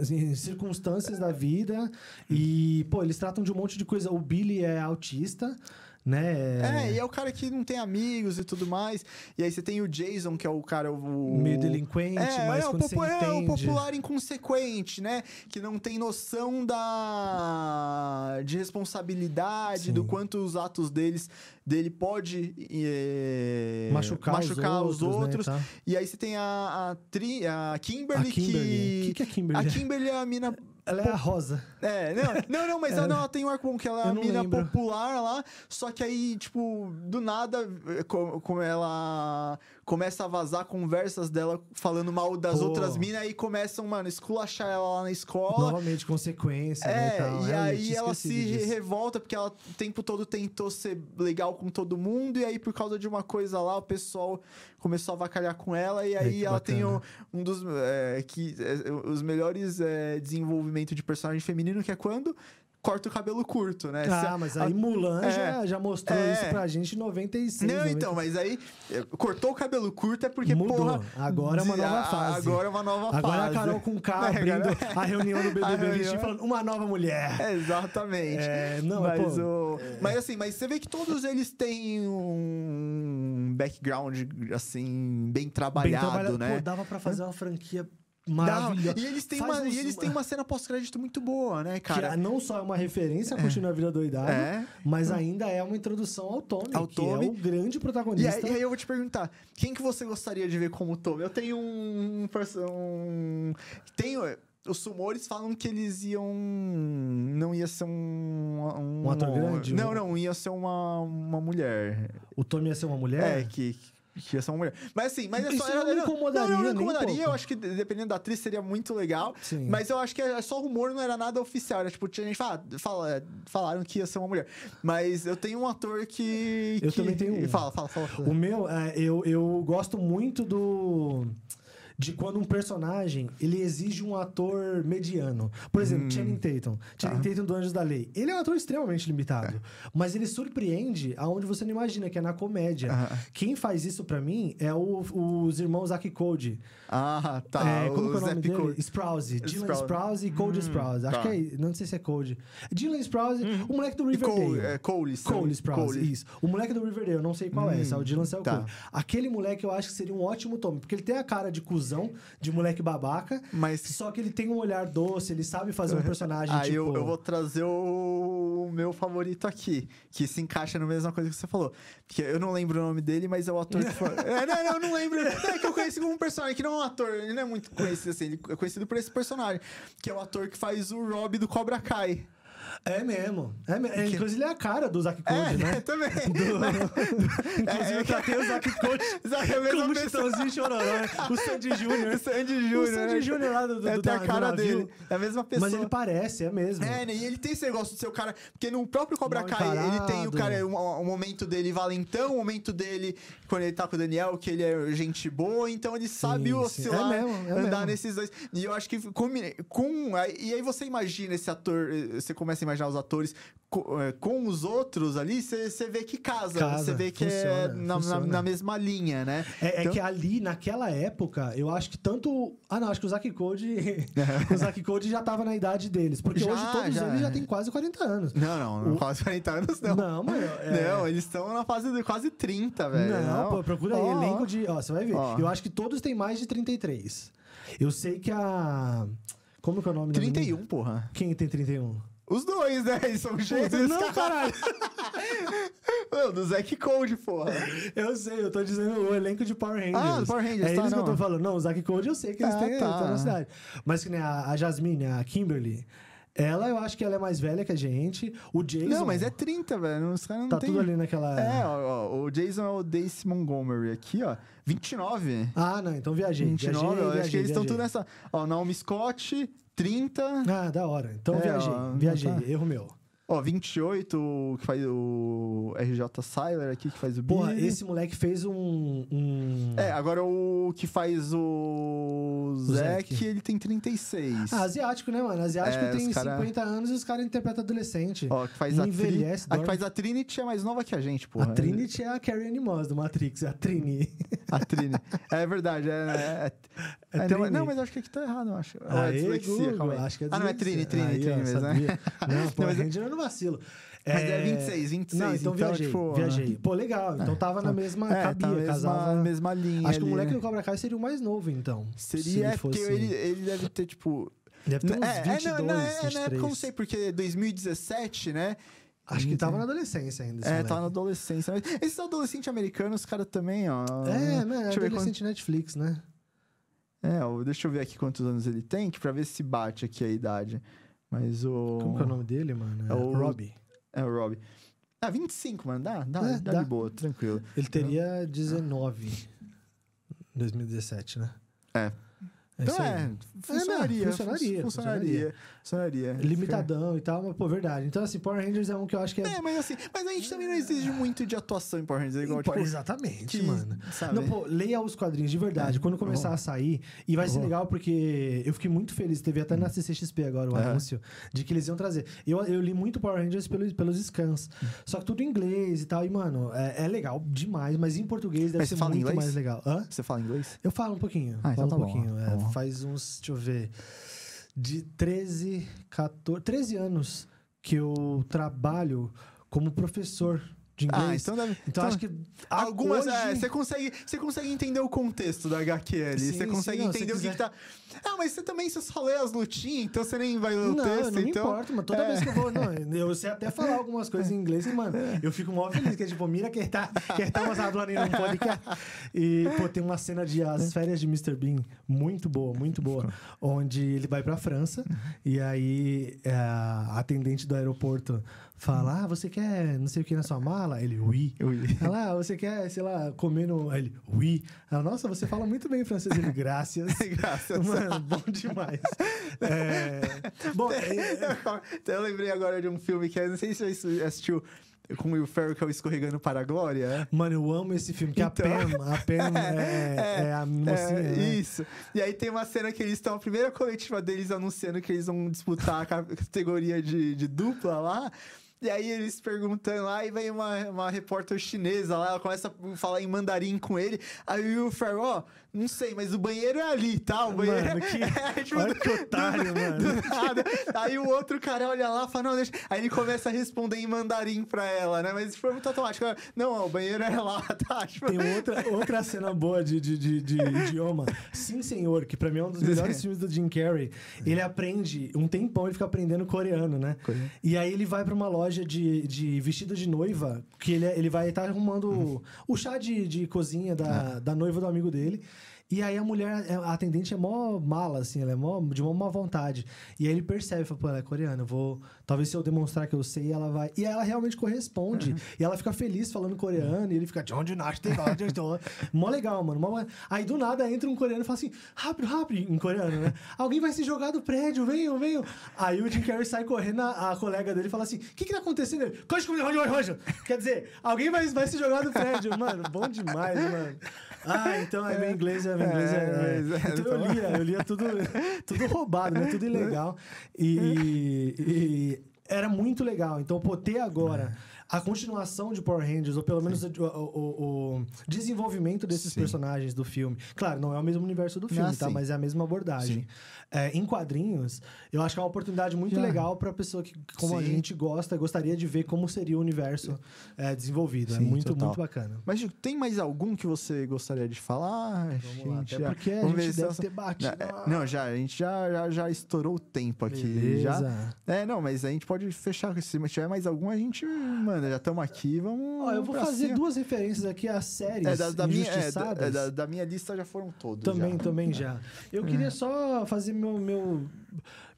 assim, circunstâncias da vida. E, pô, eles tratam de um monte de coisa. O Billy é autista, né? É, e é o cara que não tem amigos e tudo mais. E aí você tem o Jason, que é o cara. O... Meio delinquente, É, mas é, o você popu- é, o entende... popular inconsequente, né? Que não tem noção da de responsabilidade, Sim. do quanto os atos deles dele pode eh, Machucar, machucar os outros. né, tá? E aí você tem a, a, Tri, a Kimberly, A Kimberly. que. O que, que é Kimberly? A Kimberly é a mina. Ela é a rosa. É, não, não, não mas ela, não, ela tem um arco que ela é a mina lembro. popular lá, só que aí, tipo, do nada, eh, co- como ela começa a vazar conversas dela falando mal das Pô. outras minas, aí começam, mano, esculachar ela lá na escola. Novamente, consequência, né? É, tal. e É, aí ela se disso. revolta porque ela o tempo todo tentou ser legal com todo mundo, e aí por causa de uma coisa lá, o pessoal começou a avacalhar com ela, e aí que ela tem bacana. um, um dos é, que, é, os melhores é, desenvolvimento de personagem feminino, que é quando corta o cabelo curto, né? Ah, a- mas a- aí Mulan é, já, já mostrou é. isso pra gente em 96. Não, 90. então, mas aí é, cortou o cabelo curto é porque, Mudou. porra... Agora é uma nova a- fase. Agora é uma nova Agora fase. a Carol com K É, abrindo agora- a reunião do A BBB reunião- falando uma nova mulher. É, exatamente. É, não, mas, pô, o... mas assim, mas você vê que todos eles têm um background, assim, bem Bem trabalhado, trabalhado. né? Pô, dava pra fazer uma franquia. Maravilhosa. E eles têm, Faz uma, uns- e eles têm uma cena pós-crédito muito boa, né, Que é cara? não só é uma referência a Continua a Vida Doidado, É. mas ainda é uma introdução ao Tommy, Ao que Tommy. é o grande E protagonista. aí, e aí eu vou te perguntar, quem que você gostaria de ver como Tommy? Eu tenho um... um tenho... Os sumores falam que eles iam... Não ia ser um... Um, Um ator grande? Não, não, ia ser uma, uma mulher. O Tommy ia ser uma mulher? É, que... que ia ser uma mulher. Mas assim, mas é Isso só. não me incomodaria Não, não me incomodaria. eu acho que dependendo da atriz seria muito legal. Sim. Mas eu acho que é só rumor, não era nada oficial. Era tipo, tinha gente fala, fala, falaram que ia ser uma mulher. Mas eu tenho um ator que. Eu que- também tenho um. Fala, fala, fala. O meu, é, eu, eu gosto muito do. De quando um personagem ele exige um ator mediano. Por exemplo, Channing Tatum. Channing Tatum do Anjos da Lei. Ele é um ator extremamente limitado. Mas ele surpreende aonde você não imagina, que é na comédia. Aham. Quem faz isso pra mim é o- os irmãos Zack Code. Ah, tá. é, como é o Zé nome dele? Picot. Sprouse. Dylan Sprouse. Sprouse e Code Sprouse. Acho tá. que é. Não sei se é Code. Dylan Sprouse, o moleque do Riverdale. Cole, é, Cole, Cole Sprouse, Cole. isso. O moleque do Riverdale, eu não sei qual é, esse é o Dylan Cell tá. Cole. Aquele moleque eu acho que seria um ótimo Tommy, porque ele tem a cara de cuzão, de moleque babaca, Mas- só que ele tem um olhar doce, ele sabe fazer um personagem Aí tipo... eu, eu vou trazer o, o meu favorito aqui, que se encaixa na mesma coisa que você falou. Porque eu não lembro o nome dele, mas é o ator que foi. É, não, não, eu não lembro. É que eu conheci como um personagem, que não é um ator, ele não é muito conhecido assim, ele é conhecido por esse personagem, que é o ator que faz o Rob do Cobra Kai. É mesmo. É, me- é, inclusive ele é a cara do Zack Code, é, né? também. Inclusive eu tratei o Zack Code Zack é a mesma como. Chitãozinho Chororó, né? O Sandy Júnior. O Sandy O Júnior. Sandy né? Júnior lá do, do, É, do, tem a da- cara do dele. É a mesma pessoa. Mas ele parece, é mesmo. É, né? E ele tem esse negócio de ser o cara. Porque no próprio Cobra Kai, ele tem o cara, um, um momento dele valentão, um momento dele quando ele tá com o Daniel, que ele é gente boa, então ele sabe Sim, oscilar, É mesmo, é andar mesmo. nesses dois. E eu acho que com, com. E aí você imagina esse ator, eh, você começa a imaginar os atores eh, com, os outros ali, você, vê que casa, você vê que é funciona, na, na- funciona. na mesma linha, né? É, é Então- que ali, naquela época, eu acho que tanto. Ah, não, acho que o Zack Code. o Zack Code já tava na idade deles. Porque Já, hoje todos já. eles já têm quase 40 anos. Não, não, não O- quase 40 anos, não. Não, mano. é- Não, eles estão na fase de quase 30, velho. Não, pô, procura aí, Ó, elenco de. Ó, você vai ver. Ó. Eu acho que todos têm mais de 33. Eu sei que a. Como que é o nome da menina? 31, porra. Quem tem 31? Os dois, né? Eles são gêmeos. Não, caralho. Não, do Zack Code, porra. Eu sei, eu tô dizendo o elenco de Power Rangers. Ah, Power Rangers, É tá, eles que eu tô não. falando. Não, o Zack Code eu sei que eles Ah, têm tá. tá na cidade. Mas que nem a, a Jasmine, a Kimberly, ela eu acho que ela é mais velha que a gente. O Jason. Não, mas é 30, velho. Os caras não Tá tem... tudo ali naquela. É, ó, ó, o Jason é o Dace Montgomery aqui, ó. 29. Ah, não, então viajei. 29, viajei, ó, acho viajei, que eles estão viajei. tudo nessa. Ó, Naomi Scott, 30. Ah, da hora. Então É, viajei, ó, viajei. tá. Erro meu. Ó, 28, o que faz o RJ Siler aqui, que faz o Porra, Billy. esse moleque fez um. um... É, agora o que faz o Zack, Zack. ele tem 36. Ah, asiático, né, mano? Asiático É, tem cara- 50 anos e os caras interpretam adolescente. Ó, que faz a, Tri... Envelhece, a que faz a Trinity é mais nova que a gente, porra. a Trinity é a Carrie Ann Moss do Matrix, é a Trini. A Trini. É verdade, é. é, É é Trini. não, mas acho que aqui tá errado, eu acho. Ou é Aê, dislexia, calma aí. acho que é Ah, não, é Trini, dislexia. Trini, Aí, Trini ó, mesmo, sabia? né? Não, pô, mas é- Ranger eu não vacilo. Mas é 26, 26, Não, então, então, viajei, tipo, viajei. Pô, legal, então tava na mesma, É, cabia, tá na mesma, casava... mesma linha. Acho que o moleque né? do Cobra Kai seria o mais novo, então. Seria, se é, porque fosse- ele, ele deve ter, tipo. Deve ter uns é, 22, é, não, não, é, 23. na época eu não sei, porque 2017, né? Acho que tava na adolescência ainda. É, moleque. tava na adolescência. Mas esses adolescentes americanos, os caras também, ó. É, né? Adolescente Netflix, né? É, deixa eu ver aqui quantos anos ele tem, que pra ver se bate aqui a idade. Mas o. Como que é o nome dele, mano? É, É o- Robbie. É o Rob. Ah, 25, mano. Dá, dá, É, dá, dá. de boa, tranquilo. Ele teria 19 em 2017, né? É. É Então é, funcionaria. não, funcionaria, fun- Funcionaria. Funcionaria. Limitadão e tal, mas, pô, verdade. Então, assim, Power Rangers é um que eu acho que é. É, mas assim, mas a gente também não exige muito de atuação em Power Rangers, igual, Pô, tipo, exatamente, que, mano. sabe? Não, pô, leia os quadrinhos de verdade. É, Quando começar vou. a sair, e vai ser Vou. legal porque eu fiquei muito feliz. Teve até na CCXP agora o É. anúncio de que eles iam trazer. Eu, eu li muito Power Rangers pelos, pelos scans. Só que tudo em inglês e tal. E, mano, é, é legal demais, mas em português deve Mas ser você fala muito inglês? mais legal. Hã? Você fala inglês? Eu falo um pouquinho. Ah, então um tá bom, faz uns, deixa eu ver, de 13, 14, 13 anos que eu trabalho como professor de inglês. Ah, então deve. Então, acho que Algumas. hoje- é, você consegue, você consegue entender o contexto da HQ ali. Sim, você sim, consegue não, se entender o que, que tá. Ah, mas você também você só lê as lutinhas, então você nem vai ler o Não, texto. não então... importa, mas toda é. vez que eu vou. Não, eu sei até falar algumas coisas em inglês e, mano, eu fico mó feliz, que é tipo, mira que tá, que estamos falando em um podcast. E, pô, tem uma cena de As Férias de Mr. Bean, muito boa, muito boa, onde ele vai pra França e aí é, a atendente do aeroporto fala, ah, você quer não sei o que na sua mala? Ele, oui. Oui. Ela, ah, você quer, sei lá, comer no... Ele, oui. Ela, nossa, você fala muito bem francês. Ele, graças. Graças. Mano, bom demais. É... Bom, é- Então eu lembrei agora de um filme que eu não sei se você assistiu com o Will Ferrell, que é o Escorregando para a Glória. é? Mano, eu amo esse filme, que Então. a Pam, a Pam é, é a mocinha, É, né? Isso. E aí tem uma cena que eles estão, a primeira coletiva deles anunciando que eles vão disputar a ca- categoria de, de dupla lá. E aí eles perguntando lá, e vem uma, uma repórter chinesa lá, ela começa a falar em mandarim com ele. Aí o Ferro, ó, não sei, mas o banheiro é ali, tá? O banheiro Mano, é... que- é, tipo, olha que otário, do- mano. do nada. Aí o outro cara olha lá e fala, não, deixa. Aí ele começa a responder em mandarim pra ela, né? Mas foi muito automático. Não, ó, o banheiro é lá, tá? Tipo, Tem outra, outra cena boa de, de, de, de idioma. Sim, senhor, que pra mim é um dos melhores filmes do Jim Carrey. Ele aprende, um tempão ele fica aprendendo coreano, né? Coreano. E aí ele vai pra uma loja de, de vestido de noiva, que ele, é- ele vai estar arrumando o- o chá de, de cozinha da, da noiva do amigo dele. E aí a mulher, a atendente é mó mala, assim, ela é mó, de mó má vontade. E aí ele percebe, fala, pô, ela é coreana, eu vou... Talvez se eu demonstrar que eu sei, ela vai... E ela realmente corresponde. E ela fica feliz falando coreano, e ele fica... "John Jonas, te gosto, te gosto." Mó legal, mano. Mó... Aí do nada entra um coreano e fala assim, rápido, rápido, em coreano, né? Alguém vai se jogar do prédio, venham, venham. Aí o Jim Carrey sai correndo, a, a colega dele fala assim, o que que tá acontecendo? Ele. Quer dizer, alguém vai, vai se jogar do prédio. Mano, bom demais, mano. Ah, então é meu inglês, é meu inglês. É, É, mas é, então eu lia, eu lia tudo, tudo roubado, né? Tudo ilegal. E, e era muito legal. Então, pô, ter agora a continuação de Power Rangers, ou pelo menos o, o- o desenvolvimento desses Sim. personagens do filme. Claro, não é o mesmo universo do filme, Ah, tá? sim. Mas é a mesma abordagem. É, em quadrinhos, eu acho que é uma oportunidade muito legal pra pessoa que, como a Sim. gente gosta, gostaria de ver como seria o universo é, desenvolvido. é muito, total. muito bacana. Mas, tem mais algum que você gostaria de falar? Vamos lá, até já- porque a vamos gente deve essa- ter batido. É, Não, já, a gente já, já, já estourou o tempo aqui. Beleza. Já. É, não, mas a gente pode fechar. Se tiver mais algum, a gente, mano, já estamos aqui, vamos. Ó, eu vou fazer cima. duas referências aqui a séries É, da, da minha, é, da, é, da, da minha lista já foram todos. Também, já. também já. Eu queria só fazer meu, meu,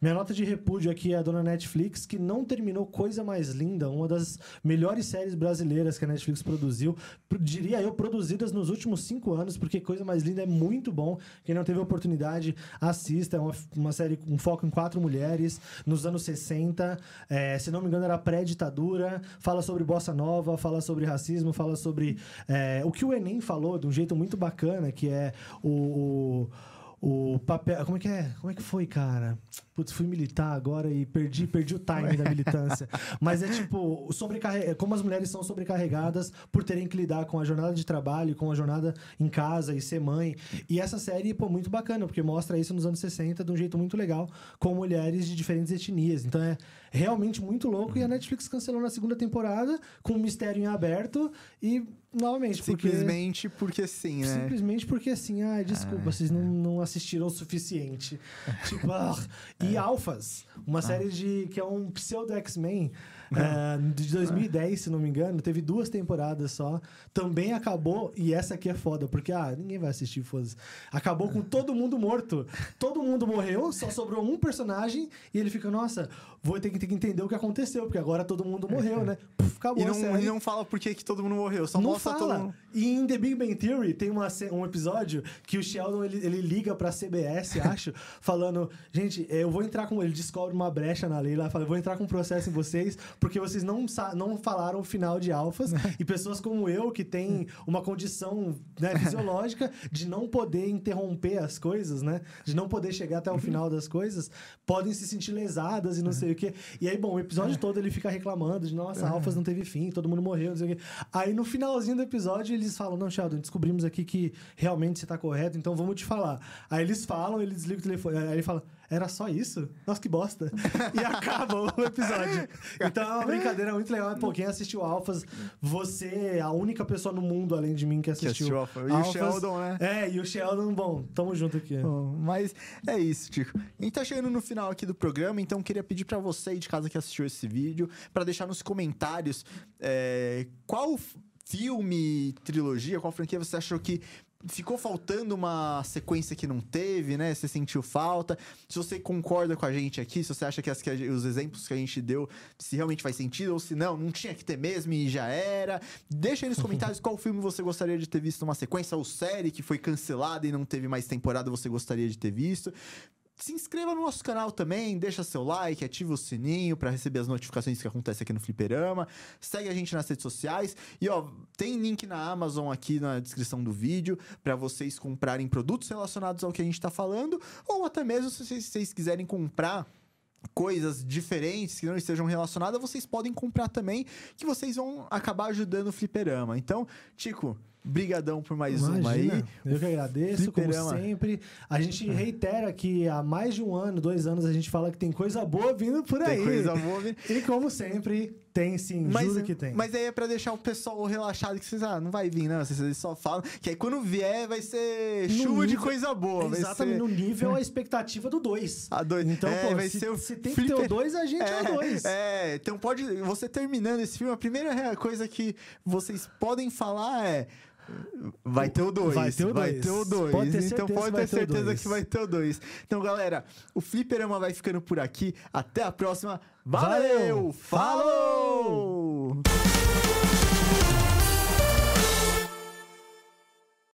minha nota de repúdio aqui à dona Netflix, que não terminou Coisa Mais Linda, uma das melhores séries brasileiras que a Netflix produziu. Pro- Diria eu, produzidas nos últimos cinco anos, porque Coisa Mais Linda é muito bom. Quem não teve a oportunidade, assista. É uma, uma série com foco em quatro mulheres, nos anos 60. É, se não me engano, era pré-ditadura. Fala sobre bossa nova, fala sobre racismo, fala sobre é, o que o Enem falou de um jeito muito bacana, que é o, o, o papel. Como é que é? Como é que foi, cara? Putz, fui militar agora e perdi, perdi o timing da militância. Mas é tipo, sobrecarre... como as mulheres são sobrecarregadas por terem que lidar com a jornada de trabalho, com a jornada em casa e ser mãe. E essa série, pô, muito bacana, porque mostra isso nos anos 60 de um jeito muito legal, com mulheres de diferentes etnias. Então é realmente muito louco. E a Netflix cancelou na segunda temporada, com um mistério em aberto. E, novamente, porque. Simplesmente porque sim, né? Simplesmente porque assim, ah, desculpa, vocês não, não assistiram o suficiente. tipo, ah, e Alphas, uma série de que é um pseudo X-Men eh, de 2010, se não me engano, teve duas temporadas só. Também acabou, e essa aqui é foda, porque ah, ninguém vai assistir, foda-se. Acabou com todo mundo morto. Todo mundo morreu, só sobrou um personagem, e ele fica, nossa, vou ter que, ter que entender o que aconteceu, porque agora todo mundo morreu, né? Puf, acabou E não, e não fala por que, que todo mundo morreu, só Não mostra fala. todo mundo. E em The Big Bang Theory tem uma, um episódio que o Sheldon ele, ele liga pra CBS, acho, falando: gente, eu vou entrar com. Ele descobre uma brecha na lei lá, fala: eu vou entrar com um processo em vocês, porque vocês não, não falaram o final de alfas. e pessoas como eu, que tem uma condição né, fisiológica de não poder interromper as coisas, né? De não poder chegar até o final das coisas, podem se sentir lesadas e não sei o quê. E aí, bom, o episódio todo ele fica reclamando de nossa, alfas não teve fim, todo mundo morreu, não sei o quê. Aí no finalzinho do episódio eles falam: Não, Sheldon, descobrimos aqui que realmente você tá correto, então vamos te falar. Aí eles falam, ele desliga o telefone. Aí ele fala: Era só isso? Nossa, que bosta. e acaba o episódio. Então é uma brincadeira muito legal. Pô, quem assistiu Alphas, você é a única pessoa no mundo além de mim que assistiu. assistiu Alpha. E o Alphas. Sheldon, né? É, e o Sheldon, bom, tamo junto aqui. Bom, mas é isso, Tico. A gente tá chegando no final aqui do programa, então queria pedir pra você aí de casa que assistiu esse vídeo, pra deixar nos comentários é, qual filme, trilogia, qual franquia você achou que ficou faltando uma sequência que não teve, né? Você sentiu falta. Se você concorda com a gente aqui, se você acha que, as, que os exemplos que a gente deu, se realmente faz sentido, ou se não, não tinha que ter mesmo e já era. Deixa aí nos comentários qual filme você gostaria de ter visto uma sequência, ou série que foi cancelada e não teve mais temporada, você gostaria de ter visto. Se inscreva no nosso canal também, deixa seu like, ativa o sininho para receber as notificações que acontecem aqui no Fliperama. Segue a gente nas redes sociais e ó, tem link na Amazon aqui na descrição do vídeo para vocês comprarem produtos relacionados ao que a gente tá falando ou até mesmo se vocês quiserem comprar coisas diferentes que não estejam relacionadas, vocês podem comprar também, que vocês vão acabar ajudando o Fliperama. Então, Tico, brigadão por mais Imagina, uma aí. Eu que agradeço, como Fliperama. sempre. A gente reitera que há mais de um ano, dois anos, a gente fala que tem coisa boa vindo por aí. Tem coisa boa. vindo. E como sempre, tem sim, Mas, juro que tem. mas aí é pra deixar o pessoal relaxado, que vocês, ah, não vai vir, não. Vocês só falam. Que aí quando vier, vai ser No chuva de nível- coisa boa. Exatamente, ser... no nível a expectativa do 2. A dois. Então, É, pô, vai se, ser o se tem que ter o 2, a gente é, o 2. É, então pode. Você terminando esse filme, a primeira coisa que vocês podem falar é. Vai ter o 2. Vai ter o Vai dois. ter o 2. Pode ter Então certeza pode que vai ter ter o certeza dois. que vai ter o 2. Então, galera, o Fliperama vai ficando por aqui. Até a próxima. Valeu! Valeu! Falou!